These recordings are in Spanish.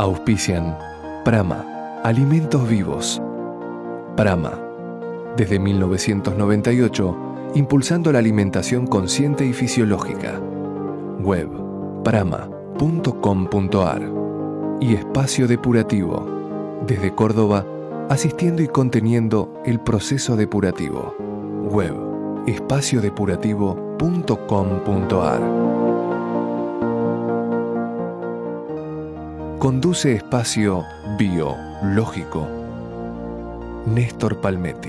Auspician Prama, Alimentos Vivos. Prama, desde 1998, impulsando la alimentación consciente y fisiológica. Web, prama.com.ar. Y Espacio Depurativo, desde Córdoba, asistiendo y conteniendo el proceso depurativo. Web, espaciodepurativo.com.ar. Conduce espacio biológico. Néstor Palmetti.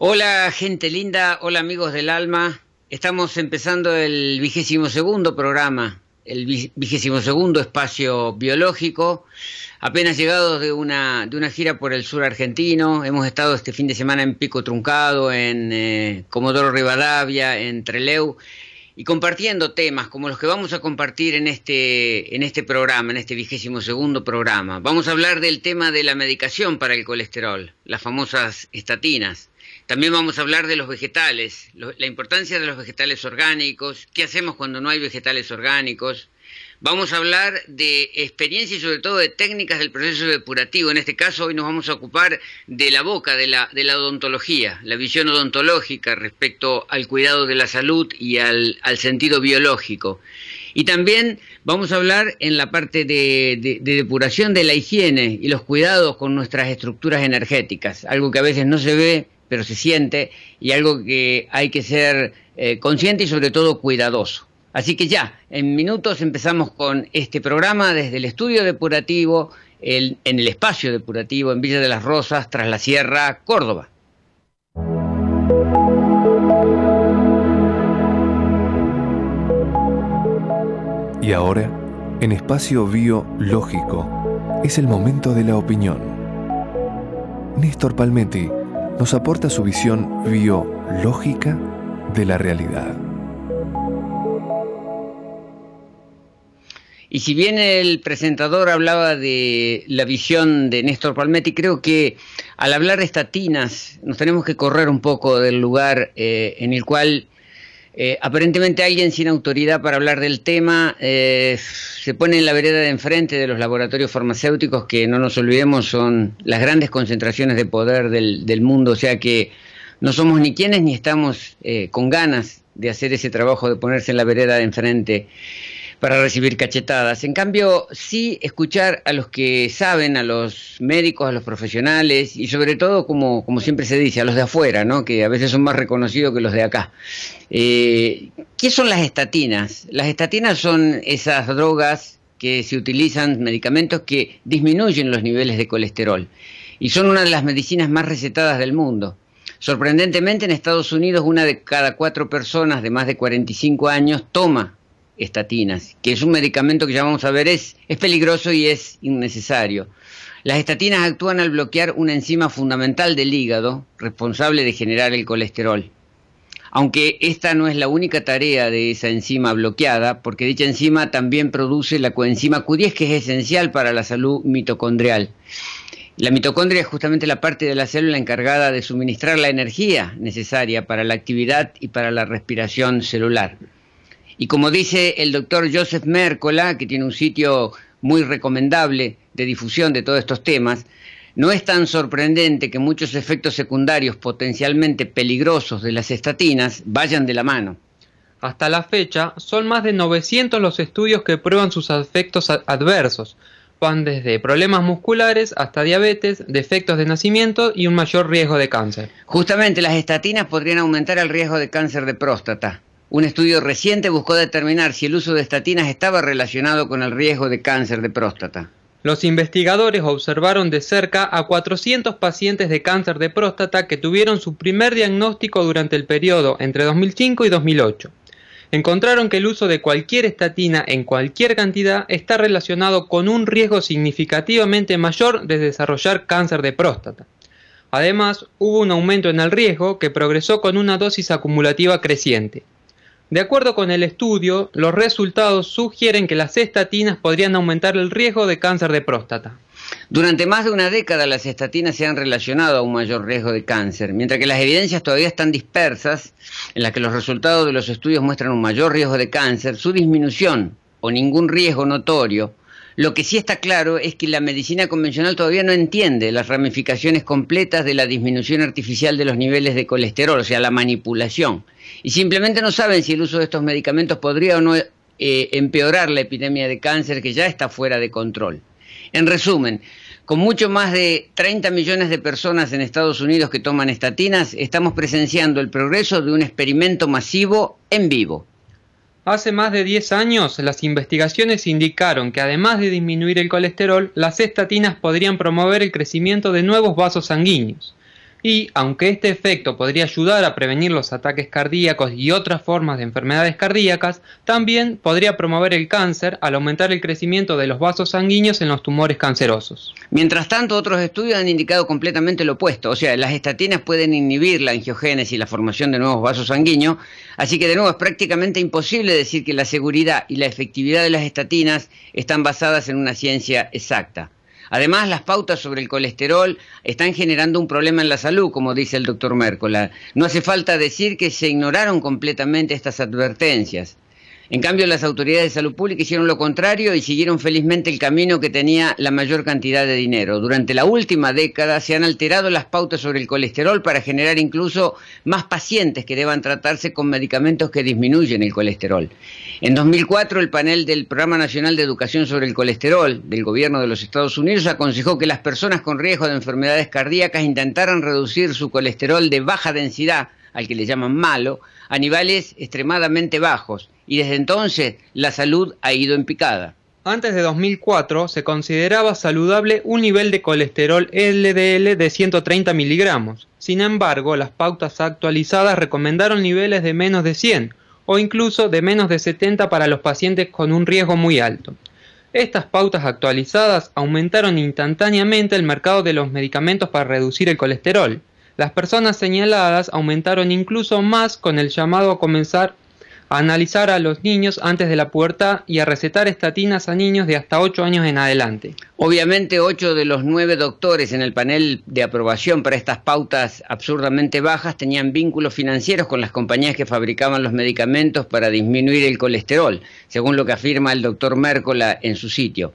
Hola gente linda, hola amigos del alma. Estamos empezando el vigésimo segundo programa, el vigésimo segundo espacio biológico. Apenas llegados de una, de una gira por el sur argentino, hemos estado este fin de semana en Pico Truncado, en eh, Comodoro Rivadavia, en Treleu y compartiendo temas como los que vamos a compartir en este, en este programa, en este vigésimo segundo programa. Vamos a hablar del tema de la medicación para el colesterol, las famosas estatinas. También vamos a hablar de los vegetales, la importancia de los vegetales orgánicos, qué hacemos cuando no hay vegetales orgánicos, Vamos a hablar de experiencia y sobre todo de técnicas del proceso depurativo. En este caso hoy nos vamos a ocupar de la boca, de la, odontología, la visión odontológica respecto al cuidado de la salud y al, sentido biológico. Y también vamos a hablar en la parte de, depuración de la higiene y los cuidados con nuestras estructuras energéticas, algo que a veces no se ve, pero se siente, y algo que hay que ser eh, consciente y sobre todo cuidadoso. Así que ya, en minutos empezamos con este programa desde el estudio depurativo, en el espacio depurativo en Villa de las Rosas, tras la Sierra, Córdoba. Y ahora, en espacio biológico, es el momento de la opinión. Néstor Palmetti nos aporta su visión biológica de la realidad. Y si bien el presentador hablaba de la visión de Néstor Palmetti, creo que al hablar de estatinas nos tenemos que correr un poco del lugar eh, en el cual eh, aparentemente alguien sin autoridad para hablar del tema eh, se pone en la vereda de enfrente de los laboratorios farmacéuticos que no nos olvidemos son las grandes concentraciones de poder del, del mundo, o sea que no somos ni quienes ni estamos con ganas de hacer ese trabajo de ponerse en la vereda de enfrente para recibir cachetadas. En cambio, sí escuchar a los que saben, a los médicos, a los profesionales y sobre todo, como, como siempre se dice, a los de afuera, ¿no? que a veces son más reconocidos que los de acá. Eh, ¿Qué son las estatinas? Las estatinas son esas drogas que se utilizan, medicamentos que disminuyen los niveles de colesterol y son una de las medicinas más recetadas del mundo. Sorprendentemente, en Estados Unidos, una de cada cuatro personas de más de 45 años toma estatinas, que es un medicamento que ya vamos a ver es, es peligroso y es innecesario. Las estatinas actúan al bloquear una enzima fundamental del hígado, responsable de generar el colesterol. Aunque esta no es la única tarea de esa enzima bloqueada, porque dicha enzima también produce la coenzima Q10 que es esencial para la salud mitocondrial. La mitocondria es justamente la parte de la célula encargada de suministrar la energía necesaria para la actividad y para la respiración celular. Y como dice el doctor Joseph Mercola, que tiene un sitio muy recomendable de difusión de todos estos temas, no es tan sorprendente que muchos efectos secundarios potencialmente peligrosos de las estatinas vayan de la mano. Hasta la fecha, son más de 900 los estudios que prueban sus efectos adversos. Van desde problemas musculares hasta diabetes, defectos de nacimiento y un mayor riesgo de cáncer. Justamente las estatinas podrían aumentar el riesgo de cáncer de próstata. Un estudio reciente buscó determinar si el uso de estatinas estaba relacionado con el riesgo de cáncer de próstata. Los investigadores observaron de cerca a 400 pacientes de cáncer de próstata que tuvieron su primer diagnóstico durante el periodo entre 2005 y 2008. encontraron que el uso de cualquier estatina en cualquier cantidad está relacionado con un riesgo significativamente mayor de desarrollar cáncer de próstata. Además, hubo un aumento en el riesgo que progresó con una dosis acumulativa creciente. De acuerdo con el estudio, los resultados sugieren que las estatinas podrían aumentar el riesgo de cáncer de próstata. Durante más de una década las estatinas se han relacionado a un mayor riesgo de cáncer, mientras que las evidencias todavía están dispersas, en las que los resultados de los estudios muestran un mayor riesgo de cáncer, su disminución o ningún riesgo notorio. Lo que sí está claro es que la medicina convencional todavía no entiende las ramificaciones completas de la disminución artificial de los niveles de colesterol, o sea, la manipulación. Y simplemente no saben si el uso de estos medicamentos podría o no eh, empeorar la epidemia de cáncer que ya está fuera de control. En resumen, con mucho más de 30 millones de personas en Estados Unidos que toman estatinas, estamos presenciando el progreso de un experimento masivo en vivo. Hace más de 10 años, las investigaciones indicaron que además de disminuir el colesterol, las estatinas podrían promover el crecimiento de nuevos vasos sanguíneos y, aunque este efecto podría ayudar a prevenir los ataques cardíacos y otras formas de enfermedades cardíacas, también podría promover el cáncer al aumentar el crecimiento de los vasos sanguíneos en los tumores cancerosos. Mientras tanto, otros estudios han indicado completamente lo opuesto, o sea, las estatinas pueden inhibir la angiogénesis y la formación de nuevos vasos sanguíneos, así que de nuevo es prácticamente imposible decir que la seguridad y la efectividad de las estatinas están basadas en una ciencia exacta. Además, las pautas sobre el colesterol están generando un problema en la salud, como dice el doctor Mércola. No hace falta decir que se ignoraron completamente estas advertencias. En cambio, las autoridades de salud pública hicieron lo contrario y siguieron felizmente el camino que tenía la mayor cantidad de dinero. Durante la última década se han alterado las pautas sobre el colesterol para generar incluso más pacientes que deban tratarse con medicamentos que disminuyen el colesterol. En 2004, el panel del Programa Nacional de Educación sobre el Colesterol del Gobierno de los Estados Unidos aconsejó que las personas con riesgo de enfermedades cardíacas intentaran reducir su colesterol de baja densidad, al que le llaman malo, a niveles extremadamente bajos y desde entonces la salud ha ido en picada. Antes de 2004 se consideraba saludable un nivel de colesterol LDL de 130 miligramos. Sin embargo, las pautas actualizadas recomendaron niveles de menos de 100 o incluso de menos de 70 para los pacientes con un riesgo muy alto. Estas pautas actualizadas aumentaron instantáneamente el mercado de los medicamentos para reducir el colesterol. Las personas señaladas aumentaron incluso más con el llamado a comenzar a analizar a los niños antes de la pubertad y a recetar estatinas a niños de hasta 8 años en adelante. Obviamente 8 de los 9 doctores en el panel de aprobación para estas pautas absurdamente bajas tenían vínculos financieros con las compañías que fabricaban los medicamentos para disminuir el colesterol, según lo que afirma el doctor Mércola en su sitio.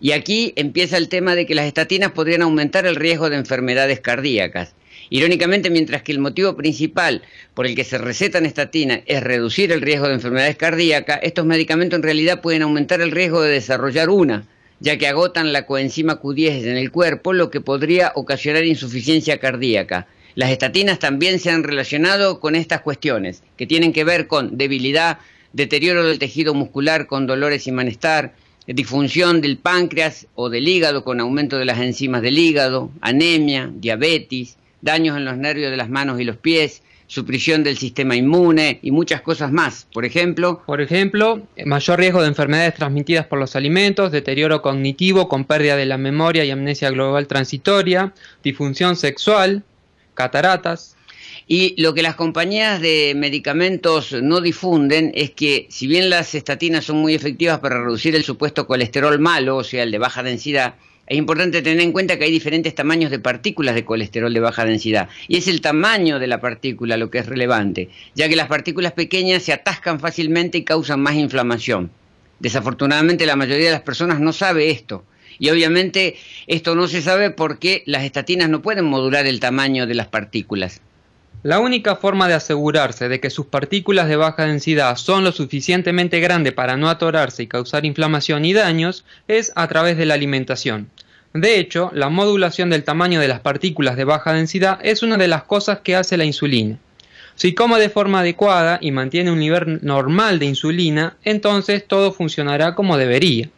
Y aquí empieza el tema de que las estatinas podrían aumentar el riesgo de enfermedades cardíacas. Irónicamente, mientras que el motivo principal por el que se recetan estatinas es reducir el riesgo de enfermedades cardíacas, estos medicamentos en realidad pueden aumentar el riesgo de desarrollar una, ya que agotan la coenzima Q10 en el cuerpo, lo que podría ocasionar insuficiencia cardíaca. Las estatinas también se han relacionado con estas cuestiones, que tienen que ver con debilidad, deterioro del tejido muscular con dolores y malestar, disfunción del páncreas o del hígado con aumento de las enzimas del hígado, anemia, diabetes, daños en los nervios de las manos y los pies, supresión del sistema inmune y muchas cosas más. Por ejemplo, por ejemplo, mayor riesgo de enfermedades transmitidas por los alimentos, deterioro cognitivo con pérdida de la memoria y amnesia global transitoria, disfunción sexual, cataratas. Y lo que las compañías de medicamentos no difunden es que si bien las estatinas son muy efectivas para reducir el supuesto colesterol malo, o sea, el de baja densidad, es importante tener en cuenta que hay diferentes tamaños de partículas de colesterol de baja densidad. Y es el tamaño de la partícula lo que es relevante, ya que las partículas pequeñas se atascan fácilmente y causan más inflamación. Desafortunadamente la mayoría de las personas no sabe esto. Y obviamente esto no se sabe porque las estatinas no pueden modular el tamaño de las partículas. La única forma de asegurarse de que sus partículas de baja densidad son lo suficientemente grandes para no atorarse y causar inflamación y daños es a través de la alimentación. De hecho, la modulación del tamaño de las partículas de baja densidad es una de las cosas que hace la insulina. Si come de forma adecuada y mantiene un nivel normal de insulina, entonces todo funcionará como debería.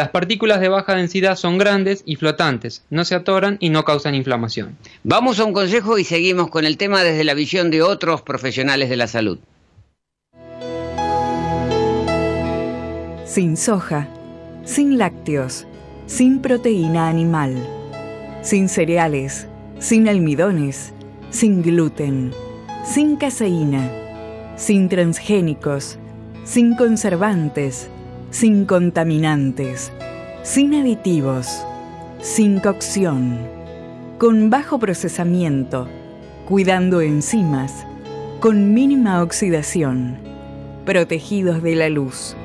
Las partículas de baja densidad son grandes y flotantes, no se atoran y no causan inflamación. Vamos a un consejo y seguimos con el tema desde la visión de otros profesionales de la salud. sin soja, sin lácteos, sin proteína animal, sin cereales, sin almidones, sin gluten, sin caseína, sin transgénicos, sin conservantes, sin contaminantes, sin aditivos, sin cocción, con bajo procesamiento, cuidando enzimas, con mínima oxidación, protegidos de la luz.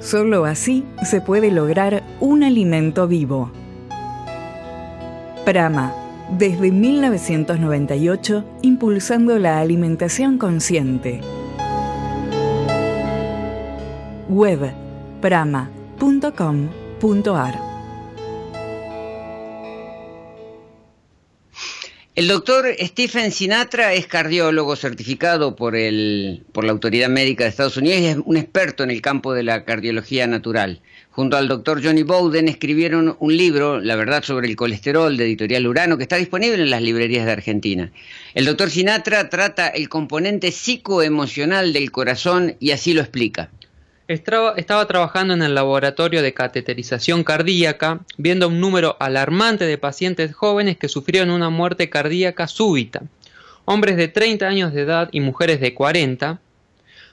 Solo así se puede lograr un alimento vivo. Prama, desde 1998, impulsando la alimentación consciente. Web prama.com.ar El doctor Stephen Sinatra es cardiólogo certificado por, el, por la Autoridad Médica de Estados Unidos y es un experto en el campo de la cardiología natural. Junto al doctor Johnny Bowden escribieron un libro, La verdad sobre el colesterol, de editorial Urano, que está disponible en las librerías de Argentina. El doctor Sinatra trata el componente psicoemocional del corazón y así lo explica. Estaba, trabajando en el laboratorio de cateterización cardíaca, viendo un número alarmante de pacientes jóvenes que sufrieron una muerte cardíaca súbita, hombres de 30 años de edad y mujeres de 40.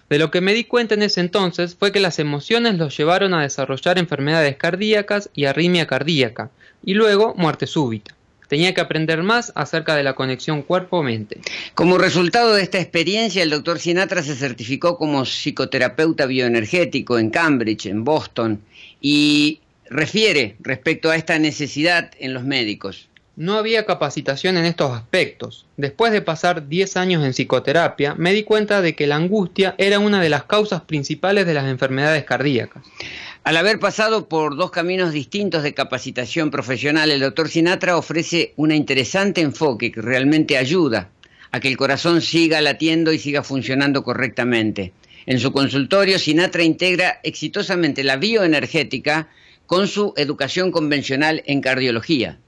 De lo que me di cuenta en ese entonces fue que las emociones los llevaron a desarrollar enfermedades cardíacas y arritmia cardíaca, y luego muerte súbita. Tenía que aprender más acerca de la conexión cuerpo-mente. Como resultado de esta experiencia, el doctor Sinatra se certificó como psicoterapeuta bioenergético en Cambridge, en Boston, y refiere respecto a esta necesidad en los médicos. No había capacitación en estos aspectos. Después de pasar 10 años en psicoterapia, me di cuenta de que la angustia era una de las causas principales de las enfermedades cardíacas. Al haber pasado por dos caminos distintos de capacitación profesional, el doctor Sinatra ofrece un interesante enfoque que realmente ayuda a que el corazón siga latiendo y siga funcionando correctamente. En su consultorio, Sinatra integra exitosamente la bioenergética con su educación convencional en cardiología.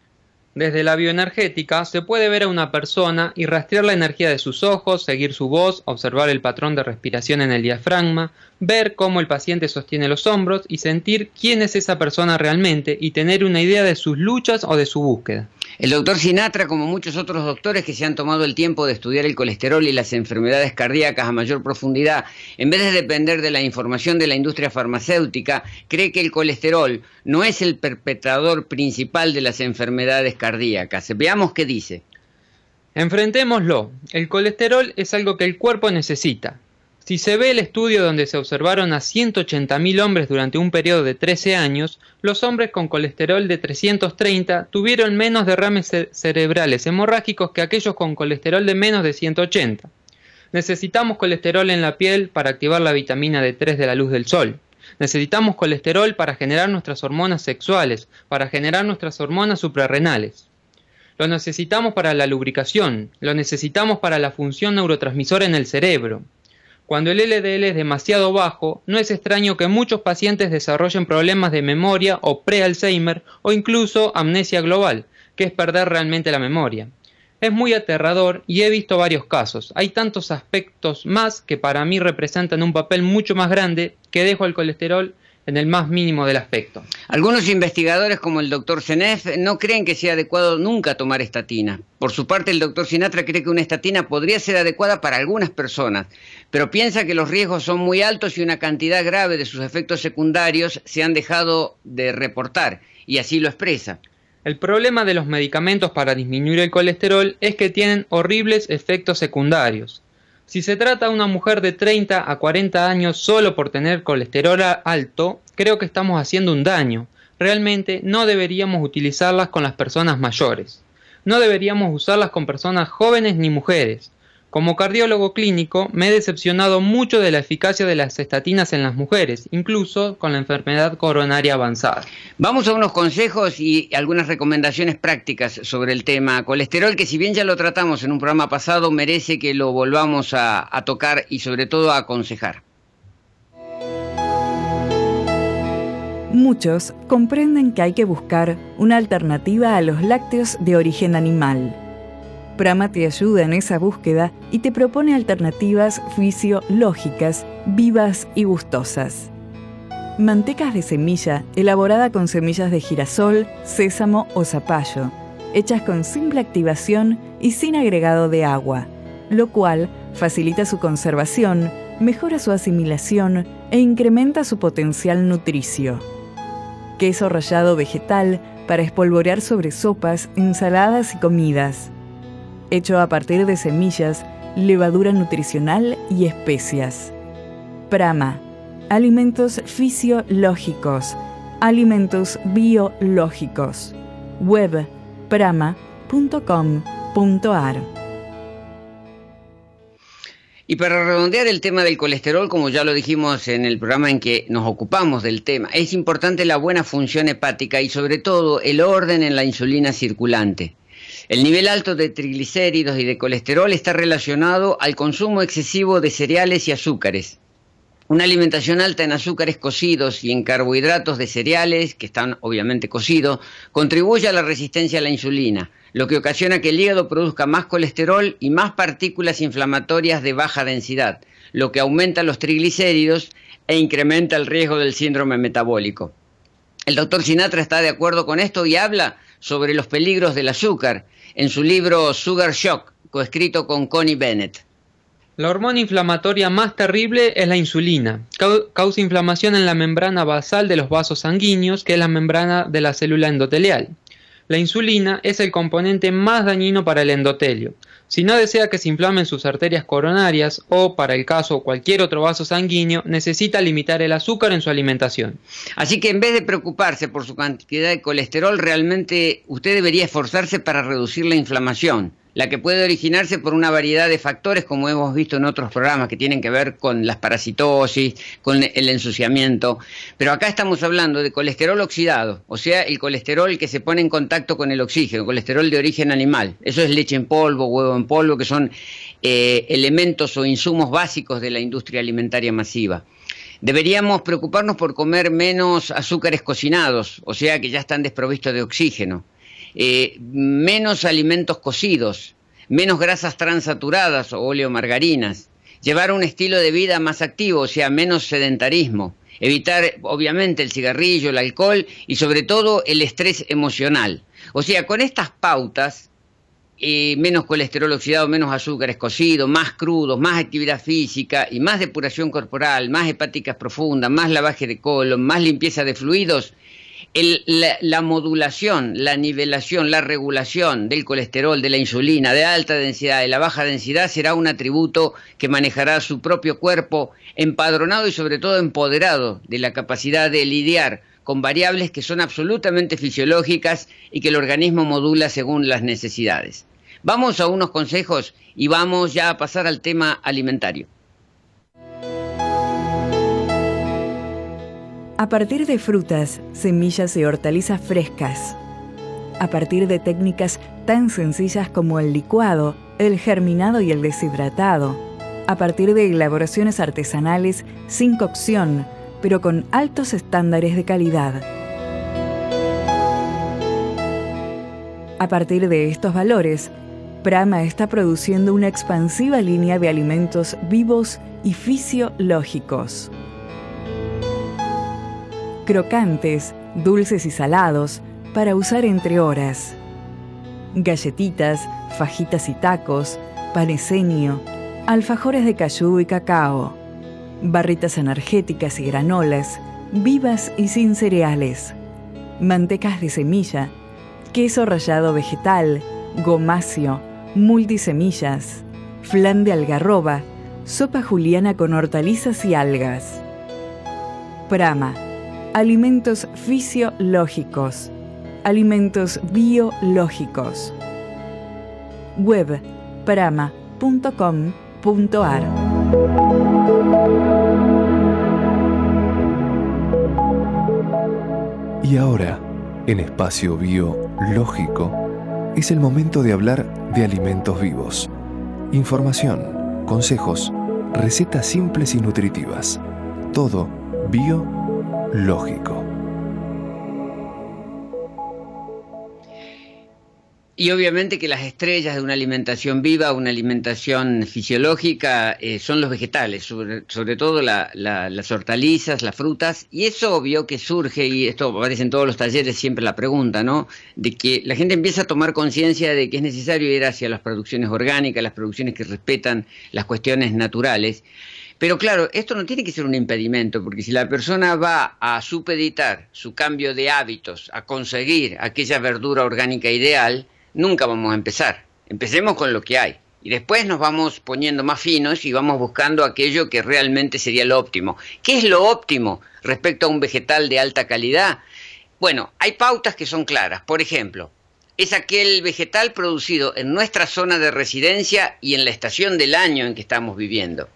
Desde la bioenergética se puede ver a una persona y rastrear la energía de sus ojos, seguir su voz, observar el patrón de respiración en el diafragma, ver cómo el paciente sostiene los hombros y sentir quién es esa persona realmente y tener una idea de sus luchas o de su búsqueda. El doctor Sinatra, como muchos otros doctores que se han tomado el tiempo de estudiar el colesterol y las enfermedades cardíacas a mayor profundidad, en vez de depender de la información de la industria farmacéutica, cree que el colesterol no es el perpetrador principal de las enfermedades cardíacas. Veamos qué dice. Enfrentémoslo. El colesterol es algo que el cuerpo necesita. Si se ve el estudio donde se observaron a 180.000 hombres durante un periodo de 13 años, los hombres con colesterol de 330 tuvieron menos derrames cerebrales hemorrágicos que aquellos con colesterol de menos de 180. Necesitamos colesterol en la piel para activar la vitamina D3 de la luz del sol. Necesitamos colesterol para generar nuestras hormonas sexuales, para generar nuestras hormonas suprarrenales. Lo necesitamos para la lubricación, lo necesitamos para la función neurotransmisora en el cerebro, cuando el LDL es demasiado bajo, no es extraño que muchos pacientes desarrollen problemas de memoria o pre-Alzheimer o incluso amnesia global, que es perder realmente la memoria. Es muy aterrador y he visto varios casos. Hay tantos aspectos más que para mí representan un papel mucho más grande que dejo el colesterol en el más mínimo del aspecto. Algunos investigadores, como el doctor Senef, no creen que sea adecuado nunca tomar estatina. Por su parte, el doctor Sinatra cree que una estatina podría ser adecuada para algunas personas, pero piensa que los riesgos son muy altos y una cantidad grave de sus efectos secundarios se han dejado de reportar, y así lo expresa. El problema de los medicamentos para disminuir el colesterol es que tienen horribles efectos secundarios. Si se trata de una mujer de 30 a 40 años solo por tener colesterol alto, creo que estamos haciendo un daño. Realmente no deberíamos utilizarlas con las personas mayores. No deberíamos usarlas con personas jóvenes ni mujeres. Como cardiólogo clínico, me he decepcionado mucho de la eficacia de las estatinas en las mujeres, incluso con la enfermedad coronaria avanzada. Vamos a unos consejos y algunas recomendaciones prácticas sobre el tema colesterol, que si bien ya lo tratamos en un programa pasado, merece que lo volvamos a, a tocar y sobre todo a aconsejar. Muchos comprenden que hay que buscar una alternativa a los lácteos de origen animal Prama te ayuda en esa búsqueda y te propone alternativas fisiológicas, vivas y gustosas. Mantecas de semilla elaborada con semillas de girasol, sésamo o zapallo, hechas con simple activación y sin agregado de agua, lo cual facilita su conservación, mejora su asimilación e incrementa su potencial nutricio. Queso rallado vegetal para espolvorear sobre sopas, ensaladas y comidas. Hecho a partir de semillas, levadura nutricional y especias. Prama. Alimentos fisiológicos. Alimentos biológicos. Web prama.com.ar y para redondear el tema del colesterol, como ya lo dijimos en el programa en que nos ocupamos del tema, es importante la buena función hepática y sobre todo el orden en la insulina circulante. El nivel alto de triglicéridos y de colesterol está relacionado al consumo excesivo de cereales y azúcares. Una alimentación alta en azúcares cocidos y en carbohidratos de cereales, que están obviamente cocidos, contribuye a la resistencia a la insulina, lo que ocasiona que el hígado produzca más colesterol y más partículas inflamatorias de baja densidad, lo que aumenta los triglicéridos e incrementa el riesgo del síndrome metabólico. El doctor Sinatra está de acuerdo con esto y habla sobre los peligros del azúcar en su libro Sugar Shock, coescrito con Connie Bennett. La hormona inflamatoria más terrible es la insulina. Causa inflamación en la membrana basal de los vasos sanguíneos, que es la membrana de la célula endotelial. La insulina es el componente más dañino para el endotelio. Si no desea que se inflamen sus arterias coronarias o, para el caso, cualquier otro vaso sanguíneo, necesita limitar el azúcar en su alimentación. Así que en vez de preocuparse por su cantidad de colesterol, realmente usted debería esforzarse para reducir la inflamación la que puede originarse por una variedad de factores, como hemos visto en otros programas, que tienen que ver con las parasitosis, con el ensuciamiento. Pero acá estamos hablando de colesterol oxidado, o sea, el colesterol que se pone en contacto con el oxígeno, colesterol de origen animal. Eso es leche en polvo, huevo en polvo, que son eh, elementos o insumos básicos de la industria alimentaria masiva. Deberíamos preocuparnos por comer menos azúcares cocinados, o sea que ya están desprovistos de oxígeno. Eh, menos alimentos cocidos, menos grasas transaturadas o oleomargarinas, llevar un estilo de vida más activo, o sea, menos sedentarismo, evitar obviamente el cigarrillo, el alcohol y sobre todo el estrés emocional. O sea, con estas pautas, eh, menos colesterol oxidado, menos azúcares cocidos, más crudos, más actividad física y más depuración corporal, más hepáticas profundas, más lavaje de colon, más limpieza de fluidos, la, modulación, la nivelación, la regulación del colesterol, de la insulina, de alta densidad, de la baja densidad, será un atributo que manejará su propio cuerpo empadronado y sobre todo empoderado de la capacidad de lidiar con variables que son absolutamente fisiológicas y que el organismo modula según las necesidades. Vamos a unos consejos y vamos ya a pasar al tema alimentario. A partir de frutas, semillas y hortalizas frescas. A partir de técnicas tan sencillas como el licuado, el germinado y el deshidratado. A partir de elaboraciones artesanales sin cocción, pero con altos estándares de calidad. A partir de estos valores, Prama está produciendo una expansiva línea de alimentos vivos y fisiológicos crocantes, dulces y salados, para usar entre horas. Galletitas, fajitas y tacos, paneseño, alfajores de cayú y cacao, barritas energéticas y granolas, vivas y sin cereales, mantecas de semilla, queso rallado vegetal, gomacio, multisemillas, flan de algarroba, sopa juliana con hortalizas y algas. Prama alimentos fisiológicos, alimentos biológicos. Web prama.com.ar Y ahora, en espacio biológico, es el momento de hablar de alimentos vivos. Información, consejos, recetas simples y nutritivas. Todo bio lógico. Y obviamente que las estrellas de una alimentación viva, una alimentación fisiológica, eh, son los vegetales, sobre, todo las hortalizas, las frutas, y es obvio que surge, y esto aparece en todos los talleres siempre la pregunta, ¿no? De que la gente empieza a tomar conciencia de que es necesario ir hacia las producciones orgánicas, las producciones que respetan las cuestiones naturales. Pero claro, esto no tiene que ser un impedimento, porque si la persona va a supeditar su cambio de hábitos a conseguir aquella verdura orgánica ideal, nunca vamos a empezar. Empecemos con lo que hay. Y después nos vamos poniendo más finos y vamos buscando aquello que realmente sería lo óptimo. ¿Qué es lo óptimo respecto a un vegetal de alta calidad? Bueno, hay pautas que son claras. Por ejemplo, es aquel vegetal producido en nuestra zona de residencia y en la estación del año en que estamos viviendo.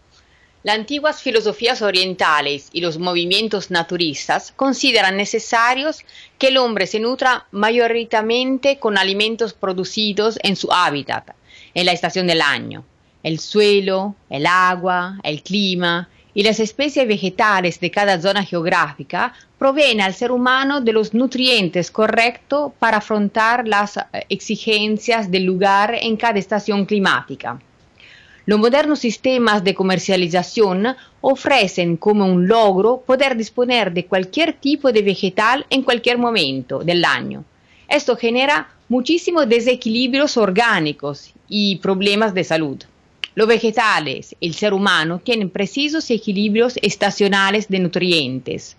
Antiguas filosofías orientales y los movimientos naturistas consideran necesarios que el hombre se nutra mayoritariamente con alimentos producidos en su hábitat, en la estación del año. El suelo, el agua, el clima y las especies vegetales de cada zona geográfica proveen al ser humano de los nutrientes correctos para afrontar las eh, exigencias del lugar en cada estación climática. Los modernos sistemas de comercialización ofrecen como un logro poder disponer de cualquier tipo de vegetal en cualquier momento del año. Esto genera muchísimos desequilibrios orgánicos y problemas de salud. Los vegetales el ser humano tienen precisos equilibrios estacionales de nutrientes,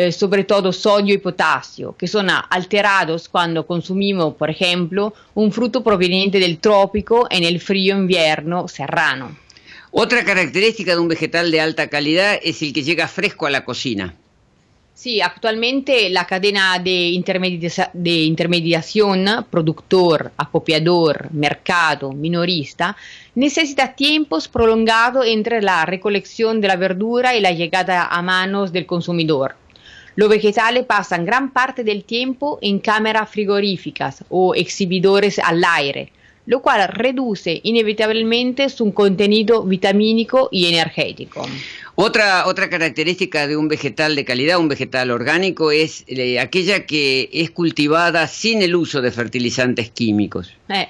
eh, sobre todo sodio y potasio, que son alterados cuando consumimos, por ejemplo, un fruto proveniente del trópico en el frío invierno serrano. Otra característica de un vegetal de alta calidad es el que llega fresco a la cocina. Sí, actualmente la cadena de, de intermediación, productor, acopiador, mercado, minorista, necesita tiempos prolongados entre la recolección de la verdura y la llegada a manos del consumidor. Los vegetales pasan gran parte del tiempo en cámaras frigoríficas o exhibidores al aire, lo cual reduce inevitablemente su contenido vitamínico y energético. Otra, otra característica de un vegetal de calidad, un vegetal orgánico, es eh, aquella que es cultivada sin el uso de fertilizantes químicos. Eh,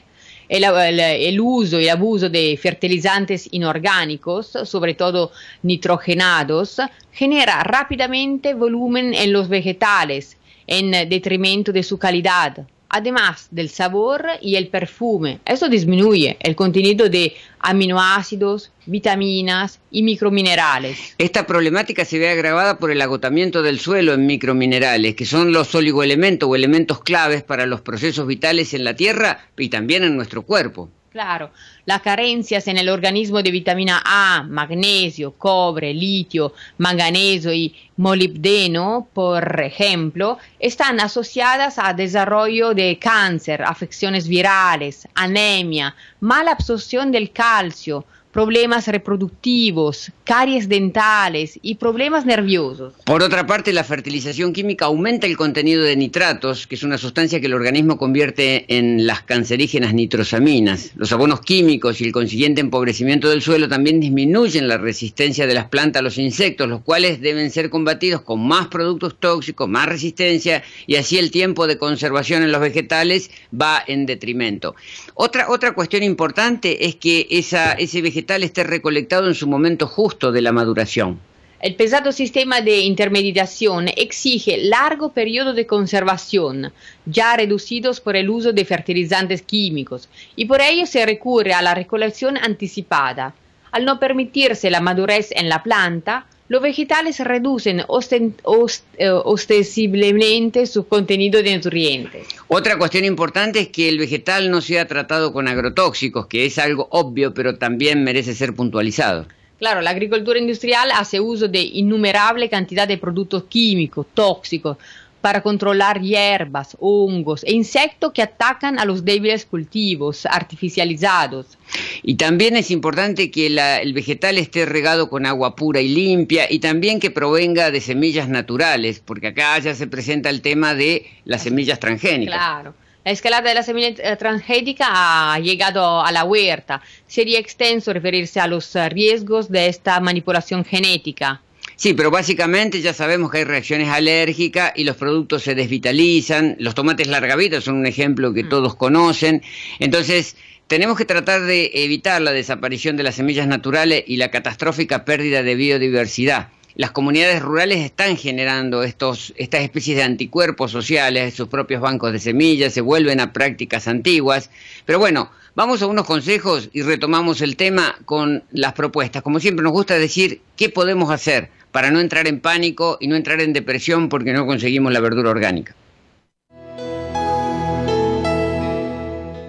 el, uso y abuso de fertilizantes inorgánicos, sobre todo nitrogenados, genera rápidamente volumen en los vegetales en detrimento de su calidad, además del sabor y el perfume. Eso disminuye el contenido de aminoácidos, vitaminas y microminerales. Esta problemática se ve agravada por el agotamiento del suelo en microminerales, que son los oligoelementos o elementos claves para los procesos vitales en la tierra y también en nuestro cuerpo. Claro, las carencias en el organismo de vitamina A, magnesio, cobre, litio, manganeso y molibdeno, por ejemplo, están asociadas a desarrollo de cáncer, afecciones virales, anemia, mala absorción del calcio, problemas reproductivos, caries dentales y problemas nerviosos. Por otra parte, la fertilización química aumenta el contenido de nitratos, que es una sustancia que el organismo convierte en las cancerígenas nitrosaminas. Los abonos químicos y el consiguiente empobrecimiento del suelo también disminuyen la resistencia de las plantas a los insectos, los cuales deben ser combatidos con más productos tóxicos, más resistencia y así el tiempo de conservación en los vegetales va en detrimento. Otra, otra cuestión importante es que esa, ese vegetal esté recolectado en su momento justo de la maduración. El pesado sistema de intermediación exige largo periodo de conservación, ya reducidos por el uso de fertilizantes químicos, y por ello se recurre a la recolección anticipada. Al no permitirse la madurez en la planta, los vegetales reducen eh, ostensiblemente su contenido de nutrientes. Otra cuestión importante es que el vegetal no sea tratado con agrotóxicos, que es algo obvio, pero también merece ser puntualizado. Claro, la agricultura industrial hace uso de innumerable cantidad de productos químicos, tóxicos, para controlar hierbas, hongos e insectos que atacan a los débiles cultivos artificializados. Y también es importante que el vegetal esté regado con agua pura y limpia y también que provenga de semillas naturales, porque acá ya se presenta el tema de las semillas transgénicas. Claro. La escalada de la semilla eh, transgénica ha llegado a la huerta. Sería extenso referirse a los riesgos de esta manipulación genética. Sí, pero básicamente ya sabemos que hay reacciones alérgicas y los productos se desvitalizan. Los tomates larga vida son un ejemplo que mm. todos conocen. Entonces, tenemos que tratar de evitar la desaparición de las semillas naturales y la catastrófica pérdida de biodiversidad. Las comunidades rurales están generando estos, estas especies de anticuerpos sociales, sus propios bancos de semillas, se vuelven a prácticas antiguas. Pero bueno, vamos a unos consejos y retomamos el tema con las propuestas. Como siempre nos gusta decir, ¿qué podemos hacer? para no entrar en pánico y no entrar en depresión porque no conseguimos la verdura orgánica.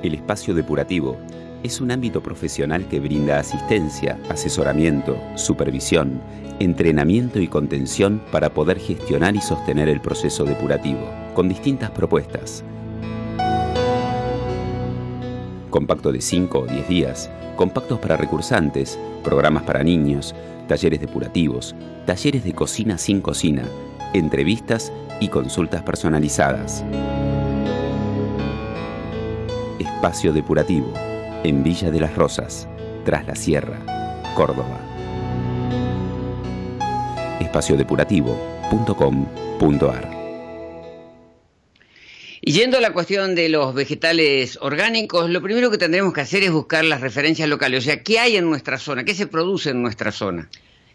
El espacio depurativo es un ámbito profesional que brinda asistencia, asesoramiento, supervisión, entrenamiento y contención para poder gestionar y sostener el proceso depurativo, con distintas propuestas. Compacto de 5 o 10 días, compactos para recursantes, programas para niños, talleres depurativos, talleres de cocina sin cocina, entrevistas y consultas personalizadas. Espacio Depurativo, en Villa de las Rosas, tras la Sierra, Córdoba. espaciodepurativo.com.ar y yendo a la cuestión de los vegetales orgánicos, lo primero que tendremos que hacer es buscar las referencias locales, o sea, ¿qué hay en nuestra zona? ¿Qué se produce en nuestra zona?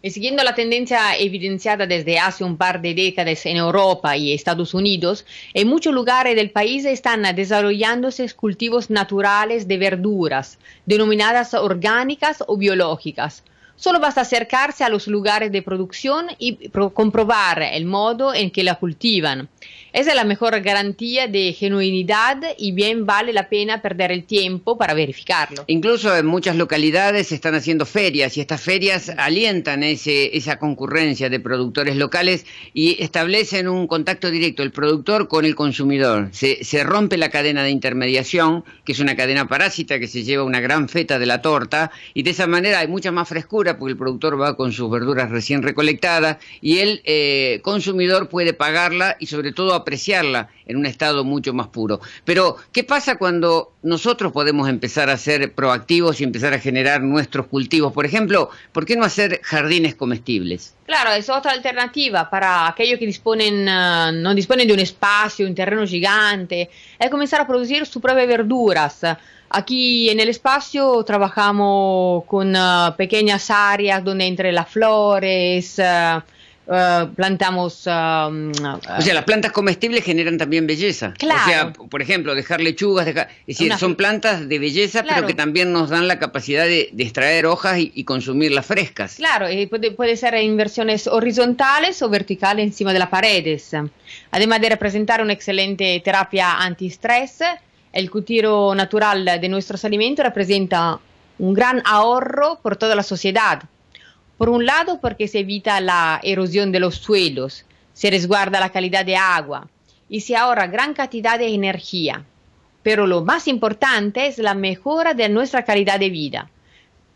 Y siguiendo la tendencia evidenciada desde hace un par de décadas en Europa y Estados Unidos, en muchos lugares del país están desarrollándose cultivos naturales de verduras, denominadas orgánicas o biológicas. Solo basta acercarse a los lugares de producción y comprobar el modo en que la cultivan. Esa es la mejor garantía de genuinidad y bien vale la pena perder el tiempo para verificarlo. Incluso en muchas localidades se están haciendo ferias y estas ferias alientan ese, esa concurrencia de productores locales y establecen un contacto directo el productor con el consumidor. Se, se rompe la cadena de intermediación, que es una cadena parásita que se lleva una gran feta de la torta y de esa manera hay mucha más frescura porque el productor va con sus verduras recién recolectadas y el eh, consumidor puede pagarla y sobre todo apreciarla en un estado mucho más puro. Pero, ¿qué pasa cuando nosotros podemos empezar a ser proactivos y empezar a generar nuestros cultivos? Por ejemplo, ¿por qué no hacer jardines comestibles? Claro, es otra alternativa para aquellos que uh, no disponen de un espacio, un terreno gigante, es comenzar a producir sus propias verduras. Aquí en el espacio trabajamos con uh, pequeñas áreas donde entre las flores, uh, Uh, plantamos... Um, o sea, las plantas comestibles generan también belleza. Claro. O sea, por ejemplo, dejar lechugas, dejar, es decir, son plantas de belleza, pero que también nos dan la capacidad de, extraer hojas y, consumirlas frescas. Claro, y puede, puede ser en versiones horizontales o verticales encima de las paredes. Además de representar una excelente terapia antiestrés, el cultivo natural de nuestros alimentos representa un gran ahorro por toda la sociedad por un lado, porque se evita la erosión de los suelos, se resguarda la calidad de agua y se ahorra gran cantidad de energía. Pero lo más importante es la mejora de nuestra calidad de vida.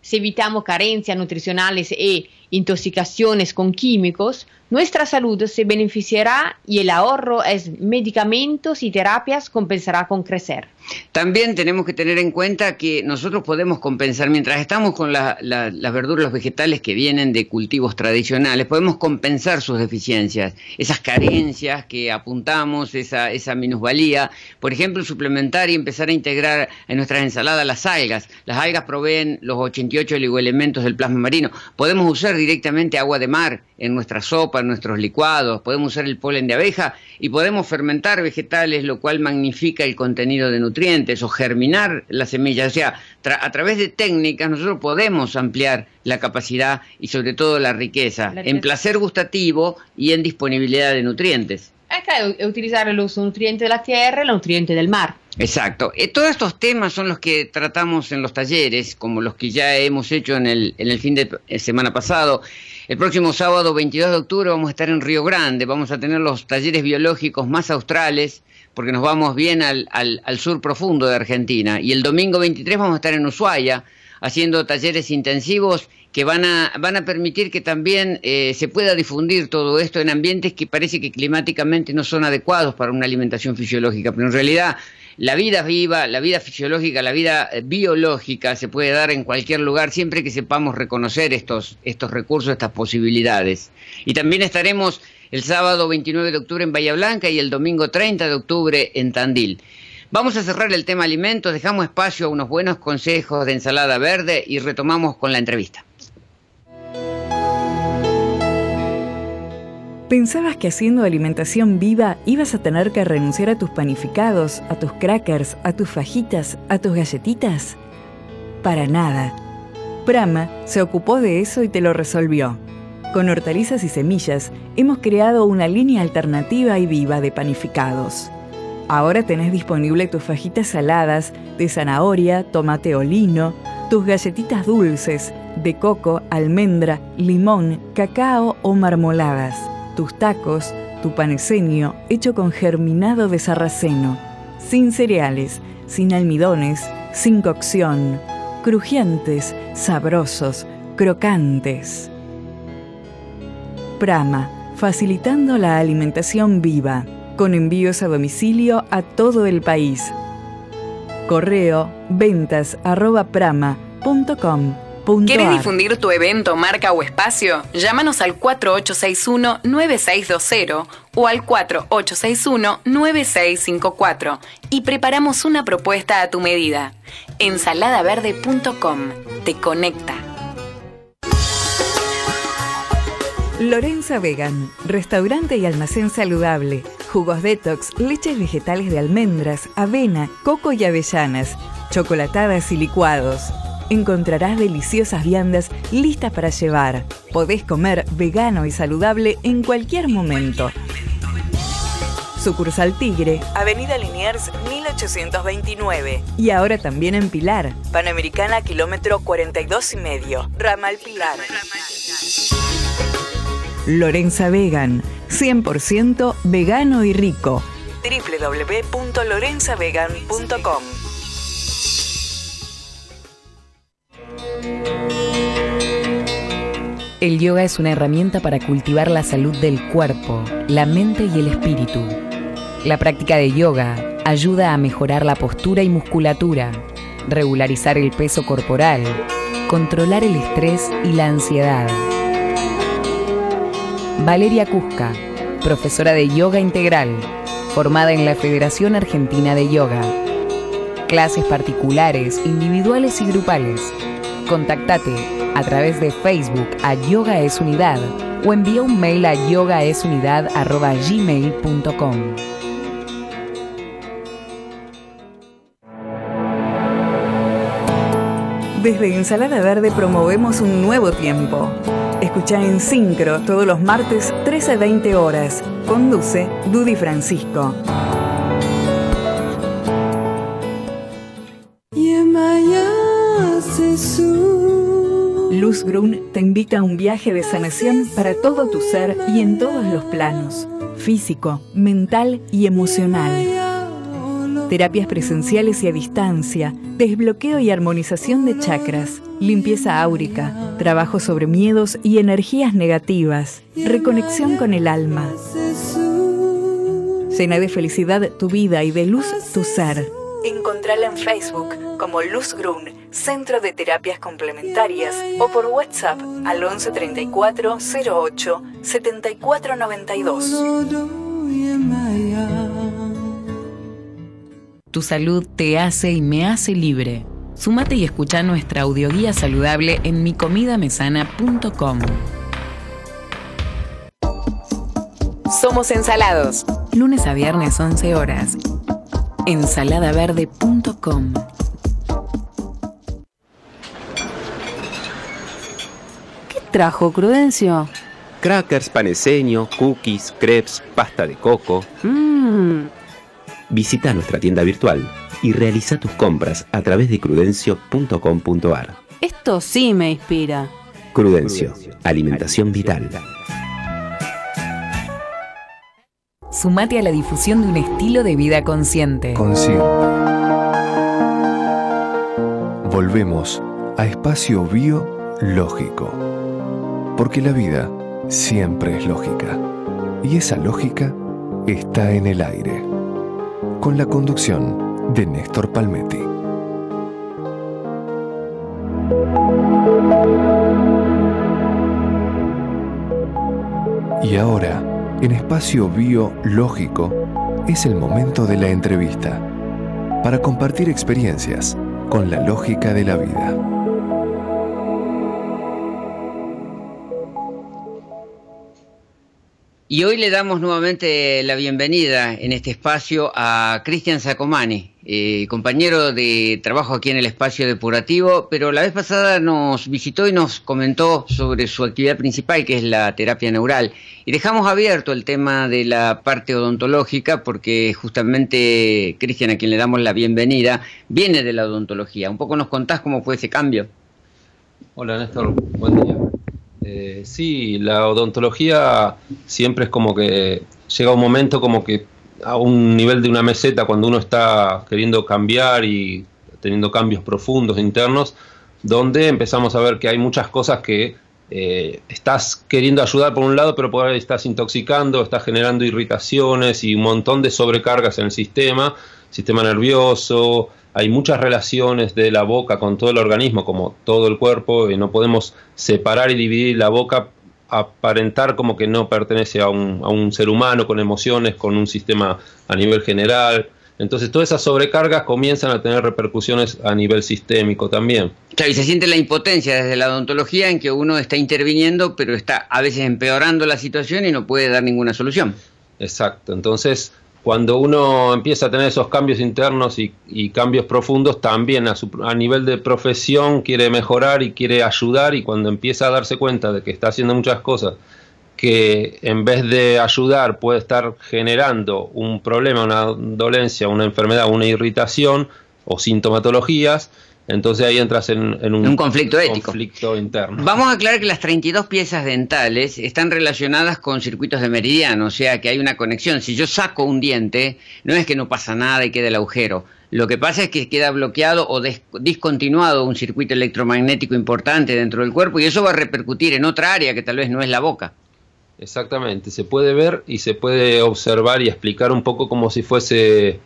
Si evitamos carencias nutricionales e intoxicaciones con químicos, nuestra salud se beneficiará y el ahorro en medicamentos y terapias compensará con crecer. También tenemos que tener en cuenta que nosotros podemos compensar, mientras estamos con las verduras, los vegetales que vienen de cultivos tradicionales, podemos compensar sus deficiencias, esas carencias que apuntamos, esa, esa minusvalía. Por ejemplo, suplementar y empezar a integrar en nuestras ensaladas las algas. Las algas proveen los 88 oligoelementos del plasma marino. Podemos usar directamente agua de mar en nuestra sopa, en nuestros licuados, podemos usar el polen de abeja y podemos fermentar vegetales, lo cual magnifica el contenido de nutrientes o germinar las semillas. O sea, a través de técnicas nosotros podemos ampliar la capacidad y sobre todo la riqueza, en placer gustativo y en disponibilidad de nutrientes. Es utilizar los nutrientes de la tierra y los nutrientes del mar. Exacto. Eh, todos estos temas son los que tratamos en los talleres, como los que ya hemos hecho en el, en el fin de semana pasado. El próximo sábado 22 de octubre vamos a estar en Río Grande, vamos a tener los talleres biológicos más australes porque nos vamos bien al, al, sur profundo de Argentina. Y el domingo 23 vamos a estar en Ushuaia haciendo talleres intensivos que van a, van a permitir que también eh, se pueda difundir todo esto en ambientes que parece que climáticamente no son adecuados para una alimentación fisiológica, pero en realidad la vida viva, la vida fisiológica, la vida eh, biológica se puede dar en cualquier lugar siempre que sepamos reconocer estos, estos recursos, estas posibilidades. Y también estaremos el sábado 29 de octubre en Bahía Blanca y el domingo 30 de octubre en Tandil. Vamos a cerrar el tema alimentos, dejamos espacio a unos buenos consejos de ensalada verde y retomamos con la entrevista. ¿Pensabas que haciendo alimentación viva ibas a tener que renunciar a tus panificados, a tus crackers, a tus fajitas, a tus galletitas? Para nada. Prama se ocupó de eso y te lo resolvió. Con hortalizas y semillas hemos creado una línea alternativa y viva de panificados. Ahora tenés disponible tus fajitas saladas de zanahoria, tomate o lino, tus galletitas dulces de coco, almendra, limón, cacao o marmoladas, tus tacos, tu paneseño hecho con germinado de sarraceno, sin cereales, sin almidones, sin cocción, crujientes, sabrosos, crocantes. Prama, facilitando la alimentación viva con envíos a domicilio a todo el país. Correo ventas arroba ¿Quieres difundir tu evento, marca o espacio? Llámanos al 4861-9620 o al 4861-9654 y preparamos una propuesta a tu medida. Ensaladaverde.com te conecta. Lorenza Vegan, restaurante y almacén saludable. Jugos detox, leches vegetales de almendras, avena, coco y avellanas, chocolatadas y licuados. Encontrarás deliciosas viandas listas para llevar. Podés comer vegano y saludable en cualquier momento. Sucursal Tigre, Avenida Liniers 1829. Y ahora también en Pilar, Panamericana kilómetro 42 y medio, Ramal Pilar. Lorenza Vegan, 100% vegano y rico. www.lorenzavegan.com El yoga es una herramienta para cultivar la salud del cuerpo, la mente y el espíritu. La práctica de yoga ayuda a mejorar la postura y musculatura, regularizar el peso corporal, controlar el estrés y la ansiedad. Valeria Cusca, profesora de yoga integral, formada en la Federación Argentina de Yoga. Clases particulares, individuales y grupales. Contactate a través de Facebook a Yoga es Unidad o envía un mail a yogaesunidad.gmail.com. Desde Ensalada Verde promovemos un nuevo tiempo Escucha en Sincro todos los martes 13 a 20 horas. Conduce Dudy Francisco. Luz Grun te invita a un viaje de sanación para todo tu ser y en todos los planos, físico, mental y emocional terapias presenciales y a distancia, desbloqueo y armonización de chakras, limpieza áurica, trabajo sobre miedos y energías negativas, reconexión con el alma. Llena de felicidad tu vida y de luz tu ser. Encontrala en Facebook como Luz Grun, Centro de Terapias Complementarias, o por WhatsApp al 11 34 08 74 tu salud te hace y me hace libre. Sumate y escucha nuestra audioguía saludable en micomidamesana.com. Somos ensalados. Lunes a viernes 11 horas. Ensaladaverde.com. ¿Qué trajo Crudencio? Crackers, paneseño, cookies, crepes, pasta de coco. Mmm Visita nuestra tienda virtual y realiza tus compras a través de crudencio.com.ar. Esto sí me inspira. Crudencio, alimentación vital. Sumate a la difusión de un estilo de vida consciente. Consciente. Volvemos a espacio biológico. Porque la vida siempre es lógica. Y esa lógica está en el aire con la conducción de Néstor Palmetti. Y ahora, en espacio biológico, es el momento de la entrevista para compartir experiencias con la lógica de la vida. Y hoy le damos nuevamente la bienvenida en este espacio a Cristian Sacomani, eh, compañero de trabajo aquí en el espacio depurativo, pero la vez pasada nos visitó y nos comentó sobre su actividad principal, que es la terapia neural. Y dejamos abierto el tema de la parte odontológica, porque justamente Cristian, a quien le damos la bienvenida, viene de la odontología. Un poco nos contás cómo fue ese cambio. Hola Néstor, buen día. Eh, sí, la odontología siempre es como que llega un momento como que a un nivel de una meseta cuando uno está queriendo cambiar y teniendo cambios profundos internos, donde empezamos a ver que hay muchas cosas que eh, estás queriendo ayudar por un lado, pero por ahí estás intoxicando, estás generando irritaciones y un montón de sobrecargas en el sistema, sistema nervioso, hay muchas relaciones de la boca con todo el organismo, como todo el cuerpo, y no podemos separar y dividir la boca, aparentar como que no pertenece a un, a un ser humano con emociones, con un sistema a nivel general. Entonces todas esas sobrecargas comienzan a tener repercusiones a nivel sistémico también. Claro, y se siente la impotencia desde la odontología en que uno está interviniendo, pero está a veces empeorando la situación y no puede dar ninguna solución. Exacto, entonces cuando uno empieza a tener esos cambios internos y, cambios profundos, también a, a, nivel de profesión quiere mejorar y quiere ayudar y cuando empieza a darse cuenta de que está haciendo muchas cosas que en vez de ayudar puede estar generando un problema, una dolencia, una enfermedad, una irritación o sintomatologías, entonces ahí entras en, un, conflicto ético. Conflicto interno. Vamos a aclarar que las 32 piezas dentales están relacionadas con circuitos de meridiano, o sea que hay una conexión. Si yo saco un diente, no es que no pasa nada y quede el agujero. Lo que pasa es que queda bloqueado o discontinuado un circuito electromagnético importante dentro del cuerpo y eso va a repercutir en otra área que tal vez no es la boca. Exactamente, se puede ver y se puede observar y explicar un poco como si fuese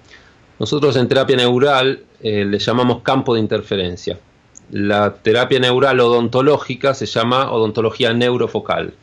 nosotros en terapia neural eh, le llamamos campo de interferencia. La terapia neural odontológica se llama odontología neurofocal.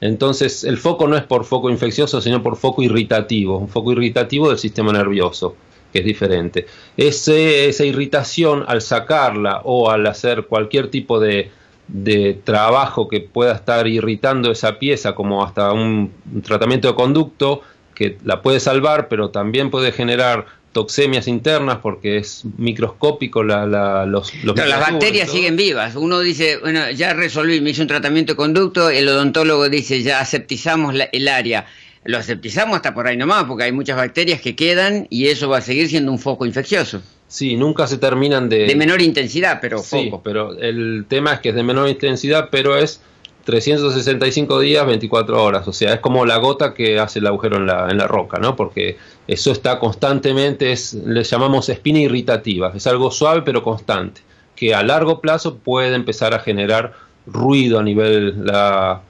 Entonces, el foco no es por foco infeccioso, sino por foco irritativo, un foco irritativo del sistema nervioso, que es diferente. esa irritación, al sacarla o al hacer cualquier tipo de, de trabajo que pueda estar irritando esa pieza, como hasta un tratamiento de conducto, que la puede salvar, pero también puede generar toxemias internas porque es microscópico la, la, los, los las bacterias siguen vivas. Uno dice, bueno, ya resolví, me hice un tratamiento de conducto, el odontólogo dice, ya aseptizamos el área. Lo aseptizamos hasta por ahí nomás, porque hay muchas bacterias que quedan y eso va a seguir siendo un foco infeccioso. Sí, nunca se terminan de... De menor intensidad, pero sí, pero el tema es que es de menor intensidad, pero es 365 días, 24 horas. O sea, es como la gota que hace el agujero en la, en la roca, ¿no? Porque eso está constantemente, es, le llamamos espina irritativa. Es algo suave pero constante, que a largo plazo puede empezar a generar ruido a nivel, la,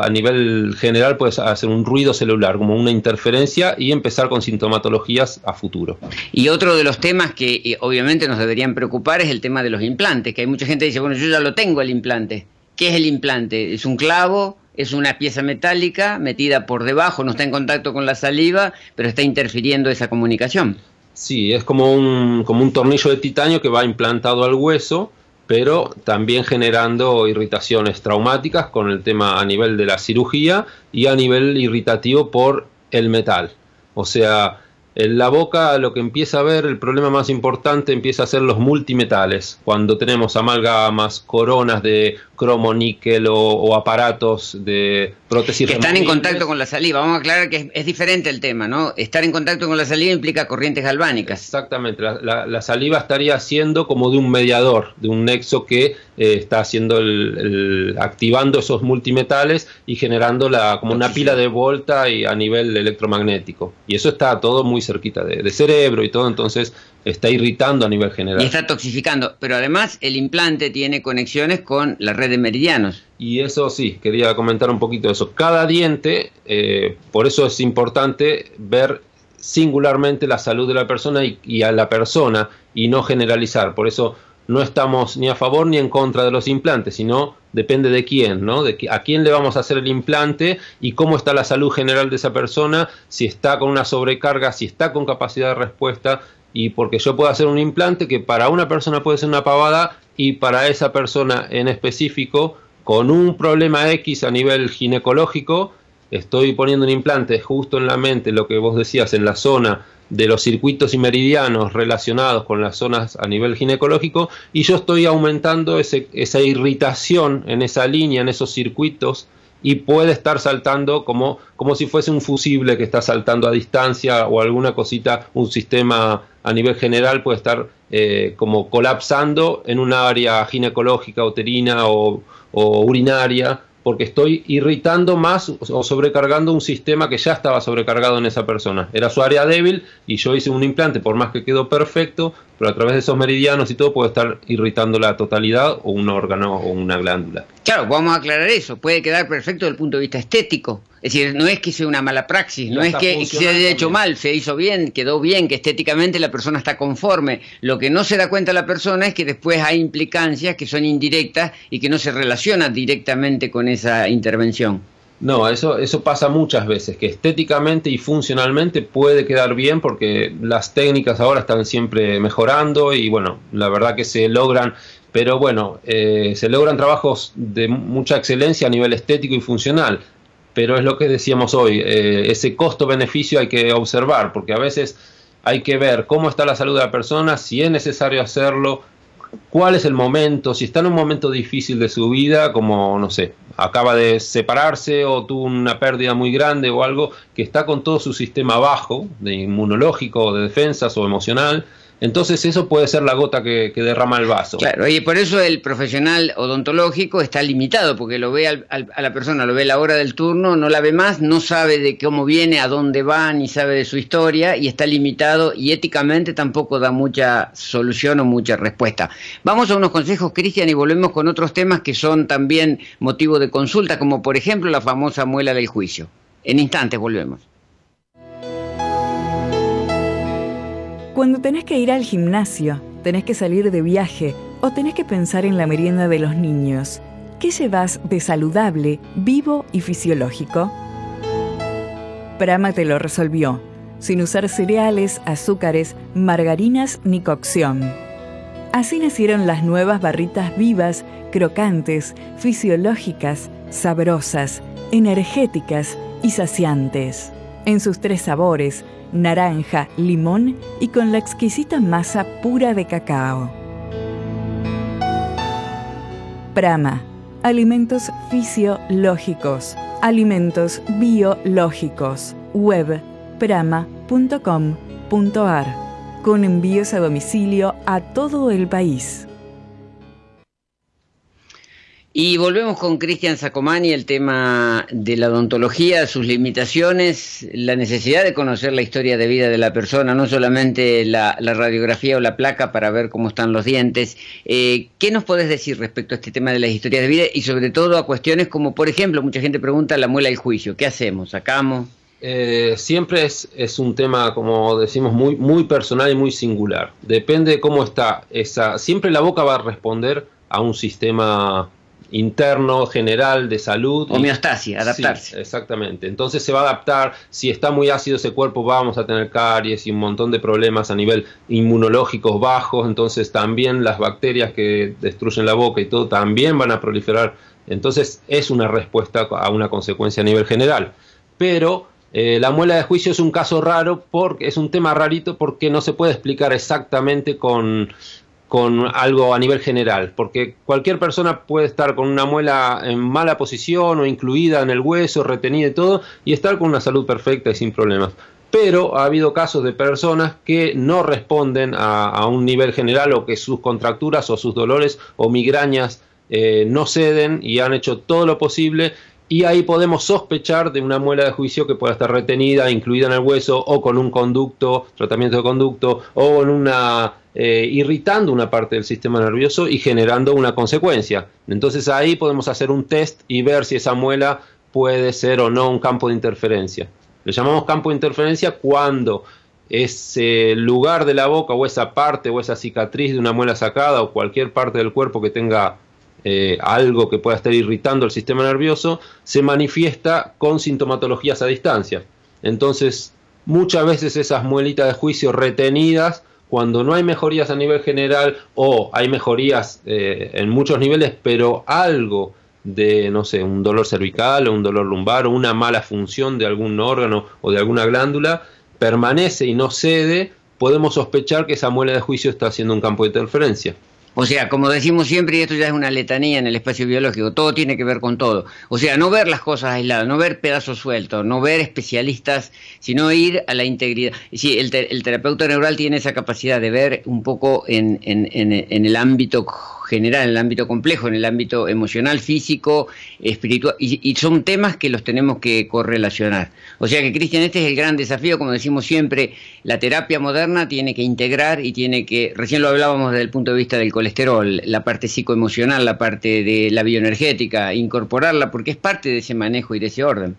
a nivel general puede hacer un ruido celular, como una interferencia y empezar con sintomatologías a futuro. Y otro de los temas que eh, obviamente nos deberían preocupar es el tema de los implantes, que hay mucha gente que dice, bueno, yo ya lo tengo el implante. ¿Qué es el implante? ¿Es un clavo? es una pieza metálica metida por debajo, no está en contacto con la saliva, pero está interfiriendo esa comunicación. Sí, es como un, como un tornillo de titanio que va implantado al hueso, pero también generando irritaciones traumáticas con el tema a nivel de la cirugía y a nivel irritativo por el metal. O sea, en la boca lo que empieza a ver, el problema más importante empieza a ser los multimetales. Cuando tenemos amalgamas, coronas de cromo, níquel o, aparatos de prótesis. Que están en contacto con la saliva. Vamos a aclarar que es, diferente el tema, ¿no? Estar en contacto con la saliva implica corrientes galvánicas. Exactamente. La, saliva estaría siendo como de un mediador, de un nexo que eh, está haciendo el, activando esos multimetales y generando la, como una pila de volta y a nivel electromagnético. Y eso está todo muy cerquita de, cerebro y todo, entonces está irritando a nivel general. Y está toxificando, pero además el implante tiene conexiones con la red de meridianos. Y eso sí, quería comentar un poquito de eso. Cada diente, eh, por eso es importante ver singularmente la salud de la persona y, y, a la persona y no generalizar. Por eso no estamos ni a favor ni en contra de los implantes, sino depende de quién, ¿no? De a quién le vamos a hacer el implante y cómo está la salud general de esa persona, si está con una sobrecarga, si está con capacidad de respuesta y porque yo puedo hacer un implante que para una persona puede ser una pavada y para esa persona en específico con un problema X a nivel ginecológico, estoy poniendo un implante justo en la mente, lo que vos decías, en la zona de los circuitos y meridianos relacionados con las zonas a nivel ginecológico y yo estoy aumentando esa irritación en esa línea, en esos circuitos y puede estar saltando como, como si fuese un fusible que está saltando a distancia o alguna cosita, un sistema a nivel general puede estar eh, como colapsando en un área ginecológica, uterina o urinaria porque estoy irritando más o sobrecargando un sistema que ya estaba sobrecargado en esa persona. Era su área débil y yo hice un implante, por más que quedó perfecto, pero a través de esos meridianos y todo puede estar irritando la totalidad o un órgano o una glándula. Claro, vamos a aclarar eso. Puede quedar perfecto desde el punto de vista estético. Es decir, no es que sea una mala praxis, no es que se haya hecho mal, se hizo bien, quedó bien, que estéticamente la persona está conforme. Lo que no se da cuenta la persona es que después hay implicancias que son indirectas y que no se relacionan directamente con esa intervención. No, eso, eso pasa muchas veces, que estéticamente y funcionalmente puede quedar bien porque las técnicas ahora están siempre mejorando y bueno, la verdad que se logran, pero bueno, eh, se logran trabajos de mucha excelencia a nivel estético y funcional pero es lo que decíamos hoy, eh, ese costo-beneficio hay que observar, porque a veces hay que ver cómo está la salud de la persona, si es necesario hacerlo, cuál es el momento, si está en un momento difícil de su vida, como, no sé, acaba de separarse o tuvo una pérdida muy grande o algo, que está con todo su sistema bajo, de inmunológico, de defensas o emocional, entonces eso puede ser la gota que, derrama el vaso. Claro, y por eso el profesional odontológico está limitado, porque lo ve a la persona, lo ve la hora del turno, no la ve más, no sabe de cómo viene, a dónde va, ni sabe de su historia, y está limitado y éticamente tampoco da mucha solución o mucha respuesta. Vamos a unos consejos, Cristian, y volvemos con otros temas que son también motivo de consulta, como por ejemplo la famosa muela del juicio. En instantes volvemos. Cuando tenés que ir al gimnasio, tenés que salir de viaje o tenés que pensar en la merienda de los niños, ¿qué llevas de saludable, vivo y fisiológico? Prama te lo resolvió, sin usar cereales, azúcares, margarinas ni cocción. Así nacieron las nuevas barritas vivas, crocantes, fisiológicas, sabrosas, energéticas y saciantes. En sus tres sabores, naranja, limón y con la exquisita masa pura de cacao. Prama, alimentos fisiológicos, alimentos biológicos, web prama.com.ar, con envíos a domicilio a todo el país. Y volvemos con Cristian Sacomani, el tema de la odontología, sus limitaciones, la necesidad de conocer la historia de vida de la persona, no solamente la, radiografía o la placa para ver cómo están los dientes. Eh, ¿Qué nos podés decir respecto a este tema de las historias de vida y sobre todo a cuestiones como, por ejemplo, mucha gente pregunta la muela del juicio, ¿qué hacemos? ¿Sacamos? Eh, siempre es, es, un tema, como decimos, muy, muy personal y muy singular. Depende de cómo está esa. Siempre la boca va a responder a un sistema interno, general, de salud. Homeostasia, adaptarse. exactamente. Entonces se va a adaptar. Si está muy ácido ese cuerpo, vamos a tener caries y un montón de problemas a nivel inmunológicos bajos. Entonces también las bacterias que destruyen la boca y todo también van a proliferar. Entonces es una respuesta a una consecuencia a nivel general. Pero eh, la muela de juicio es un caso raro porque es un tema rarito porque no se puede explicar exactamente con con algo a nivel general, porque cualquier persona puede estar con una muela en mala posición o incluida en el hueso, retenida y todo, y estar con una salud perfecta y sin problemas. Pero ha habido casos de personas que no responden a, un nivel general o que sus contracturas o sus dolores o migrañas eh, no ceden y han hecho todo lo posible y ahí podemos sospechar de una muela de juicio que pueda estar retenida, incluida en el hueso o con un conducto, tratamiento de conducto o en una eh, irritando una parte del sistema nervioso y generando una consecuencia. Entonces ahí podemos hacer un test y ver si esa muela puede ser o no un campo de interferencia. Le llamamos campo de interferencia cuando ese lugar de la boca o esa parte o esa cicatriz de una muela sacada o cualquier parte del cuerpo que tenga eh, algo que pueda estar irritando el sistema nervioso, se manifiesta con sintomatologías a distancia. Entonces, muchas veces esas muelitas de juicio retenidas, cuando no hay mejorías a nivel general o hay mejorías eh, en muchos niveles, pero algo de, no sé, un dolor cervical o un dolor lumbar o una mala función de algún órgano o de alguna glándula, permanece y no cede, podemos sospechar que esa muela de juicio está haciendo un campo de interferencia. O sea, como decimos siempre, y esto ya es una letanía en el espacio biológico, todo tiene que ver con todo. O sea, no ver las cosas aisladas, no ver pedazos sueltos, no ver especialistas, sino ir a la integridad. Sí, el, el terapeuta neural tiene esa capacidad de ver un poco en, en, en, en el ámbito general, en el ámbito complejo, en el ámbito emocional, físico, espiritual, y, son temas que los tenemos que correlacionar. O sea que, Cristian, este es el gran desafío, como decimos siempre, la terapia moderna tiene que integrar y tiene que, recién lo hablábamos desde el punto de vista del colesterol, la parte psicoemocional, la parte de la bioenergética, incorporarla, porque es parte de ese manejo y de ese orden.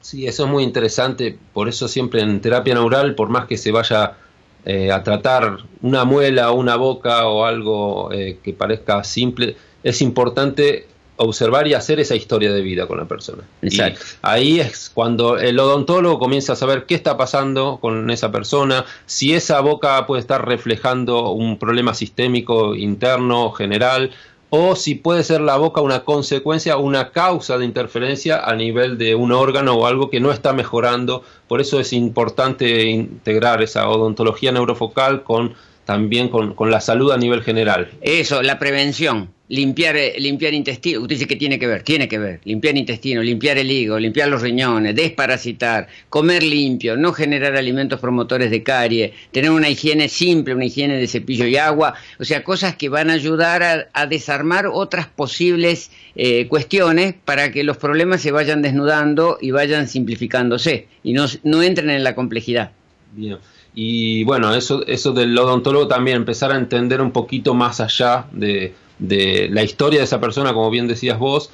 Sí, eso es muy interesante, por eso siempre en terapia neural, por más que se vaya eh, a tratar una muela o una boca o algo eh, que parezca simple, es importante observar y hacer esa historia de vida con la persona. Exacto. ahí es cuando el odontólogo comienza a saber qué está pasando con esa persona, si esa boca puede estar reflejando un problema sistémico interno, general, o si puede ser la boca una consecuencia, una causa de interferencia a nivel de un órgano o algo que no está mejorando. Por eso es importante integrar esa odontología neurofocal con también con, con la salud a nivel general. Eso, la prevención limpiar, eh, limpiar intestino, usted dice que tiene que ver, tiene que ver, limpiar intestino, limpiar el hígado, limpiar los riñones, desparasitar, comer limpio, no generar alimentos promotores de carie, tener una higiene simple, una higiene de cepillo y agua, o sea, cosas que van a ayudar a, desarmar otras posibles eh, cuestiones para que los problemas se vayan desnudando y vayan simplificándose y no, no entren en la complejidad. Bien. Y bueno, eso, eso del odontólogo también, empezar a entender un poquito más allá de de la historia de esa persona, como bien decías vos,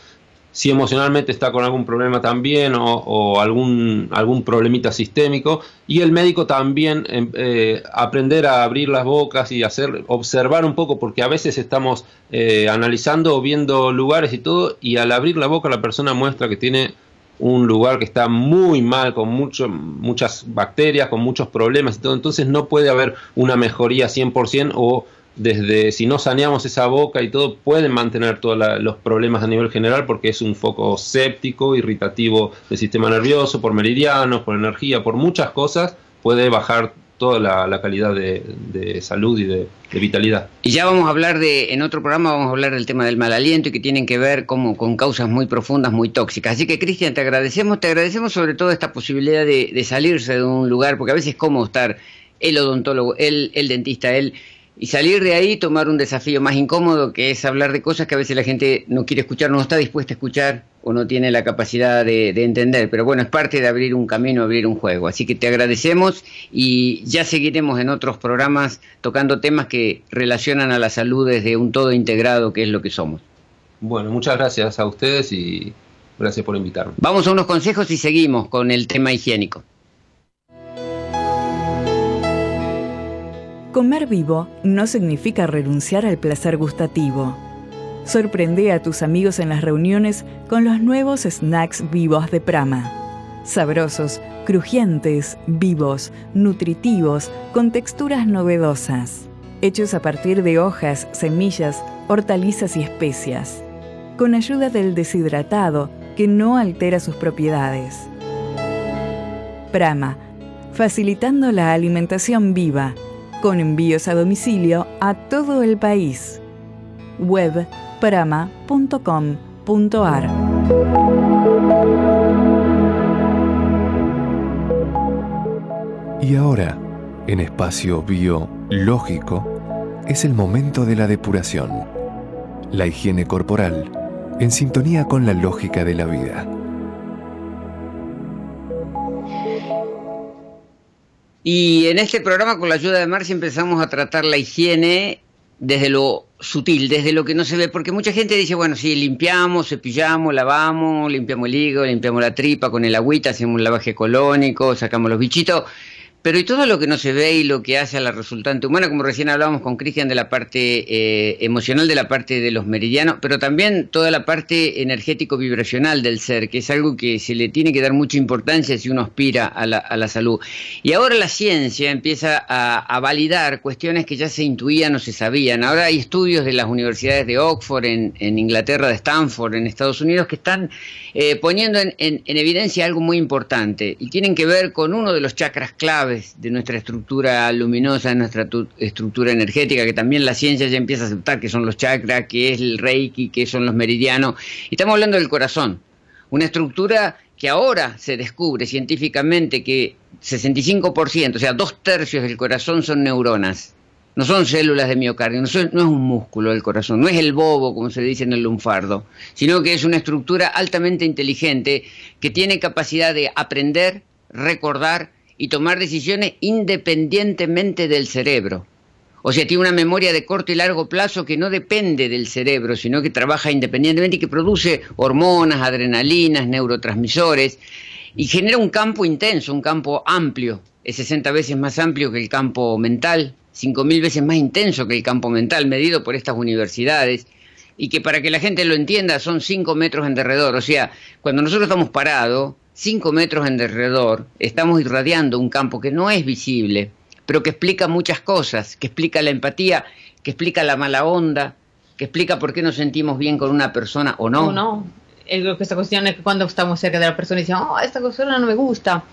si emocionalmente está con algún problema también o, algún, algún problemita sistémico. Y el médico también em, eh, aprender a abrir las bocas y hacer observar un poco porque a veces estamos eh, analizando o viendo lugares y todo y al abrir la boca la persona muestra que tiene un lugar que está muy mal con muchas bacterias con muchos problemas y todo. Entonces no puede haber una mejoría 100% o desde si no saneamos esa boca y todo, pueden mantener todos los problemas a nivel general porque es un foco séptico, irritativo del sistema nervioso, por meridianos, por energía, por muchas cosas, puede bajar toda la, calidad de, salud y de, vitalidad. Y ya vamos a hablar de, en otro programa vamos a hablar del tema del mal aliento y que tienen que ver como con causas muy profundas, muy tóxicas. Así que Cristian, te agradecemos, te agradecemos sobre todo esta posibilidad de, salirse de un lugar, porque a veces es como estar el odontólogo, el, el dentista, el y salir de ahí, tomar un desafío más incómodo, que es hablar de cosas que a veces la gente no quiere escuchar, no está dispuesta a escuchar o no tiene la capacidad de, entender. Pero bueno, es parte de abrir un camino, abrir un juego. Así que te agradecemos y ya seguiremos en otros programas tocando temas que relacionan a la salud desde un todo integrado, que es lo que somos. Bueno, muchas gracias a ustedes y gracias por invitarme. Vamos a unos consejos y seguimos con el tema higiénico. Comer vivo no significa renunciar al placer gustativo. Sorprende a tus amigos en las reuniones con los nuevos snacks vivos de Prama. Sabrosos, crujientes, vivos, nutritivos, con texturas novedosas. Hechos a partir de hojas, semillas, hortalizas y especias. Con ayuda del deshidratado que no altera sus propiedades. Prama, facilitando la alimentación viva con envíos a domicilio a todo el país. Web prama.com.ar Y ahora, en espacio biológico, es el momento de la depuración, la higiene corporal, en sintonía con la lógica de la vida. Y en este programa, con la ayuda de Marcia, empezamos a tratar la higiene desde lo sutil, desde lo que no se ve, porque mucha gente dice, bueno, sí, limpiamos, cepillamos, lavamos, limpiamos el hígado, limpiamos la tripa con el agüita, hacemos un lavaje colónico, sacamos los bichitos, pero y todo lo que no se ve y lo que hace a la resultante humana, como recién hablábamos con Cristian de la parte eh, emocional, de la parte de los meridianos, pero también toda la parte energético-vibracional del ser, que es algo que se le tiene que dar mucha importancia si uno aspira a la, a la salud. Y ahora la ciencia empieza a, a, validar cuestiones que ya se intuían o se sabían. Ahora hay estudios de las universidades de Oxford, en, en Inglaterra, de Stanford, en Estados Unidos, que están eh, poniendo en, en, en evidencia algo muy importante y tienen que ver con uno de los chakras de nuestra estructura luminosa, de nuestra estructura energética, que también la ciencia ya empieza a aceptar que son los chakras, que es el reiki, que son los meridianos. Y estamos hablando del corazón, una estructura que ahora se descubre científicamente que 65%, o sea, dos tercios del corazón son neuronas. No son células de miocardio, no, son, no, es un músculo del corazón, no es el bobo, como se dice en el lunfardo, sino que es una estructura altamente inteligente que tiene capacidad de aprender, recordar y tomar decisiones independientemente del cerebro. O sea, tiene una memoria de corto y largo plazo que no depende del cerebro, sino que trabaja independientemente y que produce hormonas, adrenalinas, neurotransmisores y genera un campo intenso, un campo amplio. Es 60 veces más amplio que el campo mental, 5.000 veces más intenso que el campo mental medido por estas universidades y que para que la gente lo entienda son 5 metros en derredor. O sea, cuando nosotros estamos parados, 5 metros en derredor, estamos irradiando un campo que no es visible, pero que explica muchas cosas, que explica la empatía, que explica la mala onda, que explica por qué nos sentimos bien con una persona o no. O no. Esta cuestión es que cuando estamos cerca de la persona y decimos, oh, esta persona no me gusta.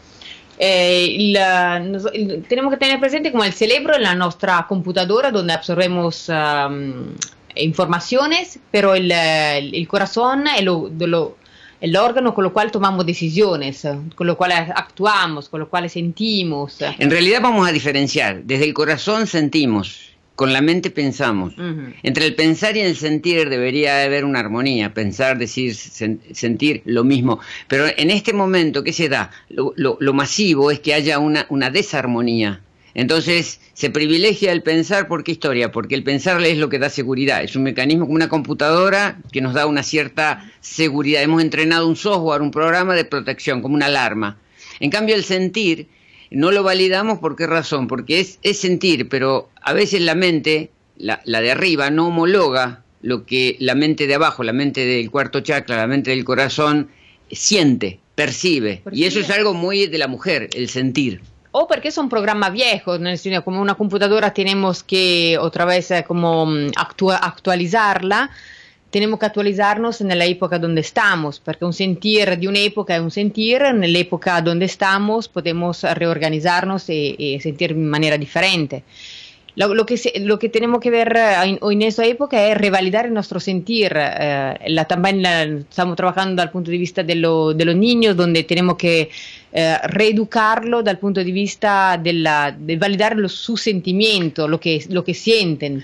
Eh, la, nos, tenemos que tener presente como el cerebro en la nuestra computadora donde absorbemos um, informaciones, pero el, el corazón es lo, de lo, el órgano con lo cual tomamos decisiones, con lo cual actuamos, con lo cual sentimos. En realidad vamos a diferenciar, desde el corazón sentimos, con la mente pensamos. Uh -huh. Entre el pensar y el sentir debería haber una armonía, pensar, decir, sen sentir lo mismo. Pero en este momento, ¿qué se da? Lo, lo, lo masivo es que haya una, una desarmonía. Entonces se privilegia el pensar, ¿por qué historia? Porque el pensar es lo que da seguridad, es un mecanismo como una computadora que nos da una cierta seguridad. Hemos entrenado un software, un programa de protección, como una alarma. En cambio el sentir no lo validamos, ¿por qué razón? Porque es, es sentir, pero a veces la mente, la, la de arriba, no homologa lo que la mente de abajo, la mente del cuarto chakra, la mente del corazón, siente, percibe. Y eso es algo muy de la mujer, el sentir o porque son programas viejos, como una computadora tenemos que otra vez eh, como mm, actua actualizarla, tenemos que actualizarnos en la época donde estamos, porque un sentir de una época es un sentir, en la época donde estamos podemos reorganizarnos y, y sentir de manera diferente. Lo, lo, que lo, que tenemos que ver en, en esta época es revalidar nuestro sentir. Eh, la, también la, estamos trabajando desde punto de vista de, lo, de, los niños, donde tenemos que eh, reeducarlo el punto de vista de, la, de validar su sentimiento, lo que, lo que sienten.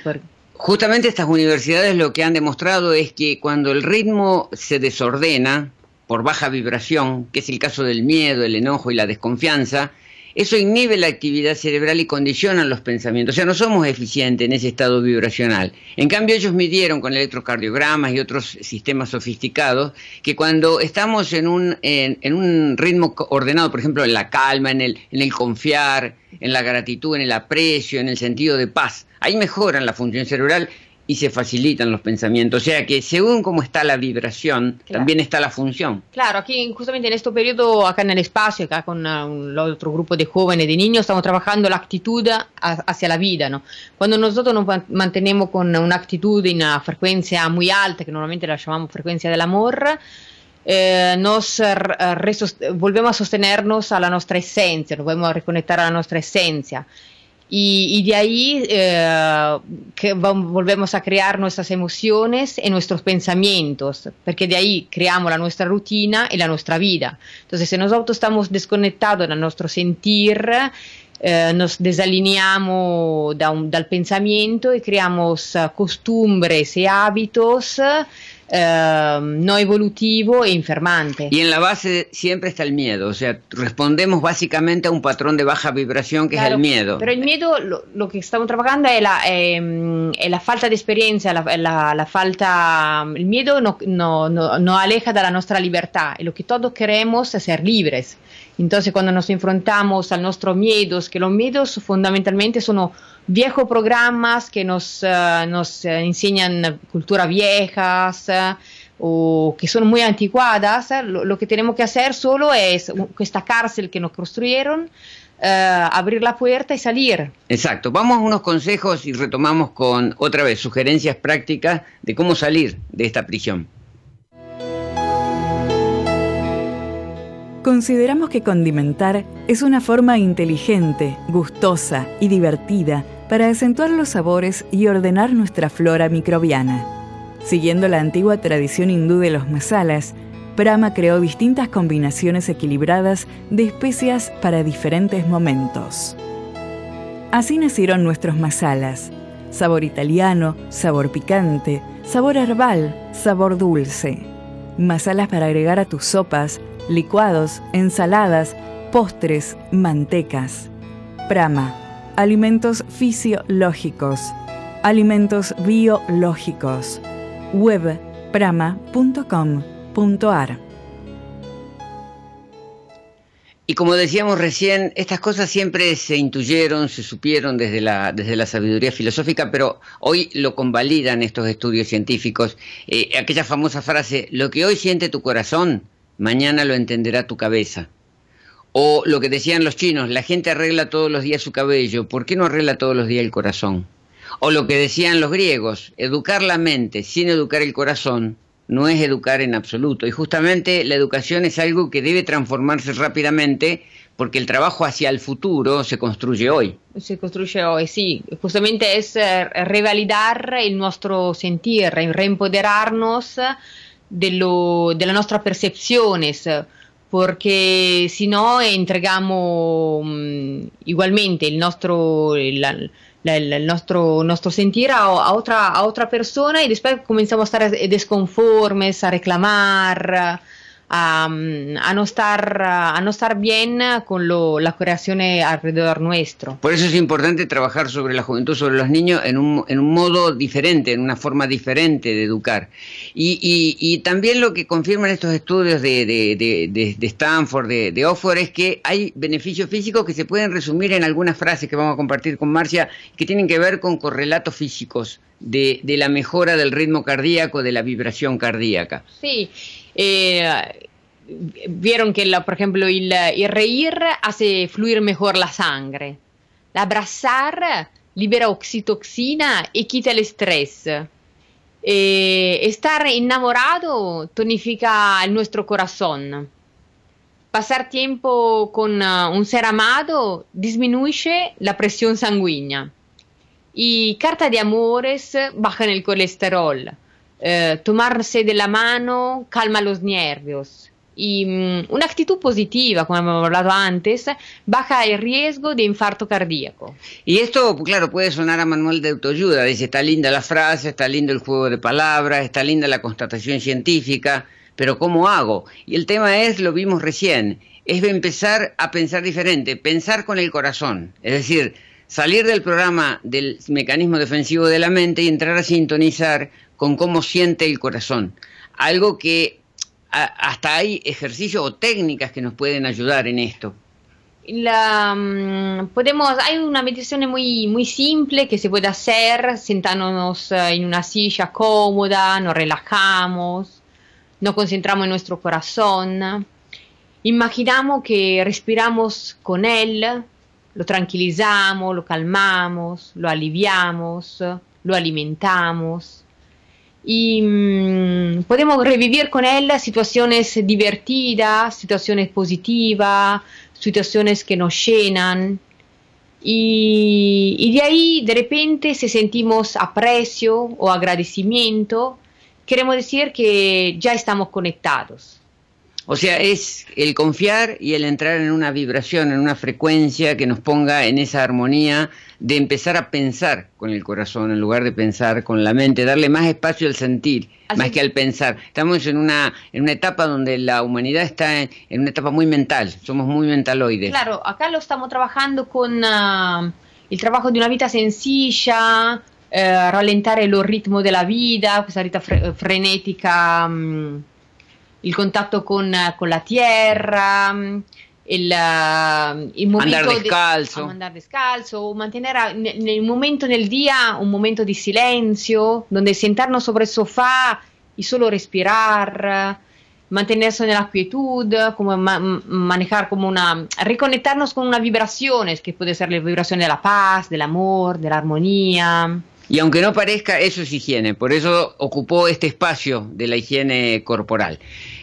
Justamente estas universidades lo que han demostrado es que cuando el ritmo se desordena por baja vibración, que es el caso del miedo, el enojo y la desconfianza, eso inhibe la actividad cerebral y condiciona los pensamientos. O sea, no somos eficientes en ese estado vibracional. En cambio, ellos midieron con electrocardiogramas y otros sistemas sofisticados que cuando estamos en un, en, un ritmo ordenado, por ejemplo, en la calma, en el, en el confiar, en la gratitud, en el aprecio, en el sentido de paz, ahí mejoran la función cerebral y se facilitan los pensamientos. O sea que según cómo está la vibración, claro. también está la función. Claro, aquí justamente en este periodo, acá en el espacio, acá con uh, un otro grupo de jóvenes, de niños, estamos trabajando la actitud hacia la vida. ¿no? Cuando nosotros nos mantenemos con una actitud en una frecuencia muy alta, que normalmente la llamamos frecuencia del amor, eh, nos volvemos a sostenernos a la nuestra esencia, nos volvemos a reconectar a la nuestra esencia. Y, y, de ahí eh, que volvemos a crear nuestras emociones y nuestros pensamientos, porque de ahí creamos la nuestra rutina y la nuestra vida. Entonces, si nosotros estamos desconectados de nuestro sentir, eh, nos desalineamos da un, dal pensamiento y creamos uh, costumbres y hábitos uh, no evolutivo e enfermante. Y en la base siempre está el miedo, o sea, respondemos básicamente a un patrón de baja vibración que Claro, es el miedo. Pero el miedo, lo, lo que estamos trabajando es la, ehm, es la falta de experiencia, la, la- la falta, el miedo no, no, no- nos aleja de la nuestra libertad y lo que todos queremos es ser libres. Entonces cuando nos enfrentamos a nuestros miedos, que los miedos fundamentalmente son viejos programas que nos, eh, nos eh, enseñan culturas viejas, eh, o que son muy anticuadas, lo, lo que tenemos que hacer solo es esta cárcel que nos construyeron, abrir la puerta y salir. Exacto, vamos a unos consejos y retomamos con otra vez sugerencias prácticas de cómo salir de esta prisión. Consideramos que condimentar es una forma inteligente, gustosa y divertida para acentuar los sabores y ordenar nuestra flora microbiana. Siguiendo la antigua tradición hindú de los masalas, Brahma creó distintas combinaciones equilibradas de especias para diferentes momentos. Así nacieron nuestros masalas. Sabor italiano, sabor picante, sabor herbal, sabor dulce. Masalas para agregar a tus sopas, licuados, ensaladas, postres, mantecas. Prama. Alimentos fisiológicos. Alimentos biológicos. Web prama.com.ar Y como decíamos recién, estas cosas siempre se intuyeron, se supieron desde la, desde la sabiduría filosófica, pero hoy lo convalidan estos estudios científicos. Eh, aquella famosa frase, lo que hoy siente tu corazón, mañana lo entenderá tu cabeza. O lo que decían los chinos, la gente arregla todos los días su cabello, ¿por qué no arregla todos los días el corazón? O lo que decían los griegos, educar la mente sin educar el corazón no es educar en absoluto. Y justamente la educación es algo que debe transformarse rápidamente porque el trabajo hacia el futuro se construye hoy. Se construye hoy, sí. Justamente es eh, revalidar el nuestro sentir, re- reempoderarnos de, lo, de nuestras percepciones, porque si no entregamos mm, igualmente el nuestro, la- el nuestro, nuestro sentir a, a otra, a otra persona y después comenzamos a estar desconformes, a reclamar, a, a no, estar, a no estar bien con lo- la creación alrededor nuestro. Por eso es importante trabajar sobre la juventud, sobre los niños, en un, en un modo diferente, en una forma diferente de educar. Y, y- y también lo que confirman estos estudios de, de- de- de- de Stanford, de, de Oxford, es que hay beneficios físicos que se pueden resumir en algunas frases que vamos a compartir con Marcia, que tienen que ver con correlatos físicos de, de la mejora del ritmo cardíaco, de la vibración cardíaca. Sí, eh, vieron que, la- por ejemplo, el, el reír hace fluir mejor la sangre. El abrazar libera oxitoxina y quita el estrés. Eh, estar enamorado tonifica nuestro corazón. Pasar tiempo con uh, un ser amado disminuye la presión sanguínea. Y carta de amores bajan el colesterol. Eh, tomarse de la mano calma los nervios. Y mm, una actitud positiva, como hemos hablado antes, baja el riesgo de infarto cardíaco. Y esto, claro, puede sonar a manual de autoayuda. Dice, está linda la frase, está lindo el juego de palabras, está linda la constatación científica, pero ¿cómo hago? Y el tema es, lo vimos recién, es empezar a pensar diferente, pensar con el corazón. Es decir, salir del programa del mecanismo defensivo de la mente y entrar a sintonizar con cómo siente el corazón. Algo que hasta hay ejercicios o técnicas que nos pueden ayudar en esto. La, mm, podemos, hay una meditación muy, muy simple que se puede hacer sentándonos eh, en una silla cómoda, nos relajamos, nos concentramos en nuestro corazón, imaginamos que respiramos con él, lo tranquilizamos, lo calmamos, lo aliviamos, lo alimentamos y mm, podemos revivir con él situaciones divertidas, situaciones positivas, situaciones que nos llenan. Y, y de ahí, de repente, si sentimos aprecio o agradecimiento, queremos decir que ya estamos conectados. O sea, es el confiar y el entrar en una vibración, en una frecuencia que nos ponga en esa armonía de empezar a pensar con el corazón en lugar de pensar con la mente, darle más espacio al sentir, más que al pensar. Estamos en una, en una etapa donde la humanidad está en, una etapa muy mental, somos muy mentaloides. Claro, acá lo estamos trabajando con uh, el trabajo de una vida sencilla, eh, rallentare lo ritmo della vita, questa vita fre- frenetica. Um, il contatto con, con la tierra, el, uh, il momento andar descalzo. De, andar descalzo, mantenere nel momento nel día un momento di silenzio, donde sentarnos sobre el sofá y solo respirar, mantenerse en la quietud, como ma manejar como una, reconectarnos con una vibraciones, que puede ser la vibración de la paz, del amor, de la armonía. Y aunque no parezca, eso es higiene, por eso ocupó este espacio de la higiene corporal.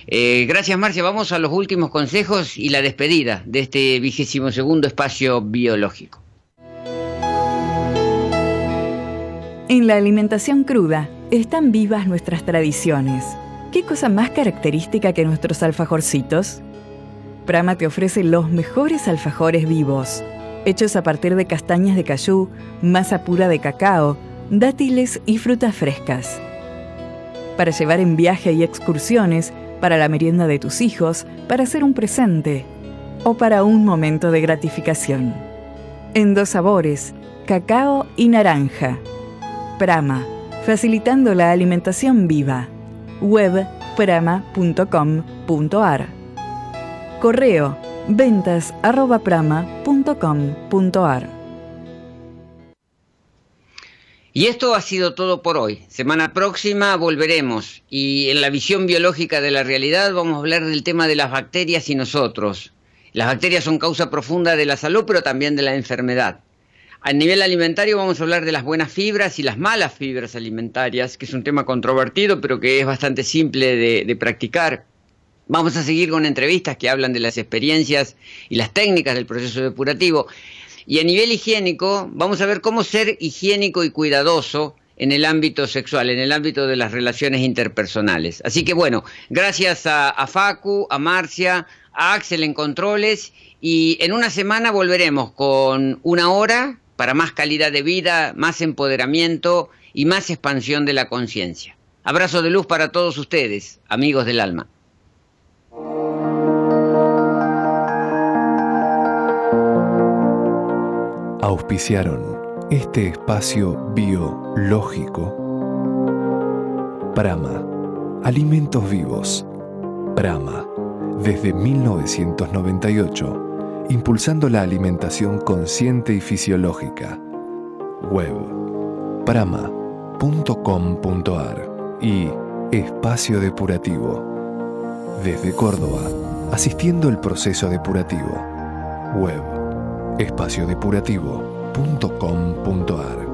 Eh, gracias Marcia, vamos a los últimos consejos y la despedida de este vigésimo segundo espacio biológico. En la alimentación cruda están vivas nuestras tradiciones. ¿Qué cosa más característica que nuestros alfajorcitos? Prama te ofrece los mejores alfajores vivos, hechos a partir de castañas de cayú, masa pura de cacao, dátiles y frutas frescas. Para llevar en viaje y excursiones, para la merienda de tus hijos, para hacer un presente o para un momento de gratificación. En dos sabores, cacao y naranja. Prama, facilitando la alimentación viva. Web prama.com.ar. Correo ventas Y esto ha sido todo por hoy. Semana próxima volveremos y en la visión biológica de la realidad vamos a hablar del tema de las bacterias y nosotros. Las bacterias son causa profunda de la salud, pero también de la enfermedad. A nivel alimentario vamos a hablar de las buenas fibras y las malas fibras alimentarias, que es un tema controvertido, pero que es bastante simple de, de practicar. Vamos a seguir con entrevistas que hablan de las experiencias y las técnicas del proceso depurativo. Y a nivel higiénico, vamos a ver cómo ser higiénico y cuidadoso en el ámbito sexual, en el ámbito de las relaciones interpersonales. Así que bueno, gracias a, Facu, a Marcia, a Axel en controles y en una semana volveremos con una hora para más calidad de vida, más empoderamiento y más expansión de la conciencia. Abrazo de luz para todos ustedes, amigos del alma. Auspiciaron este espacio biológico. Prama, Alimentos Vivos. Prama, desde 1998, impulsando la alimentación consciente y fisiológica. Web, prama.com.ar y Espacio Depurativo. Desde Córdoba, asistiendo el proceso depurativo. Web espaciodepurativo.com.ar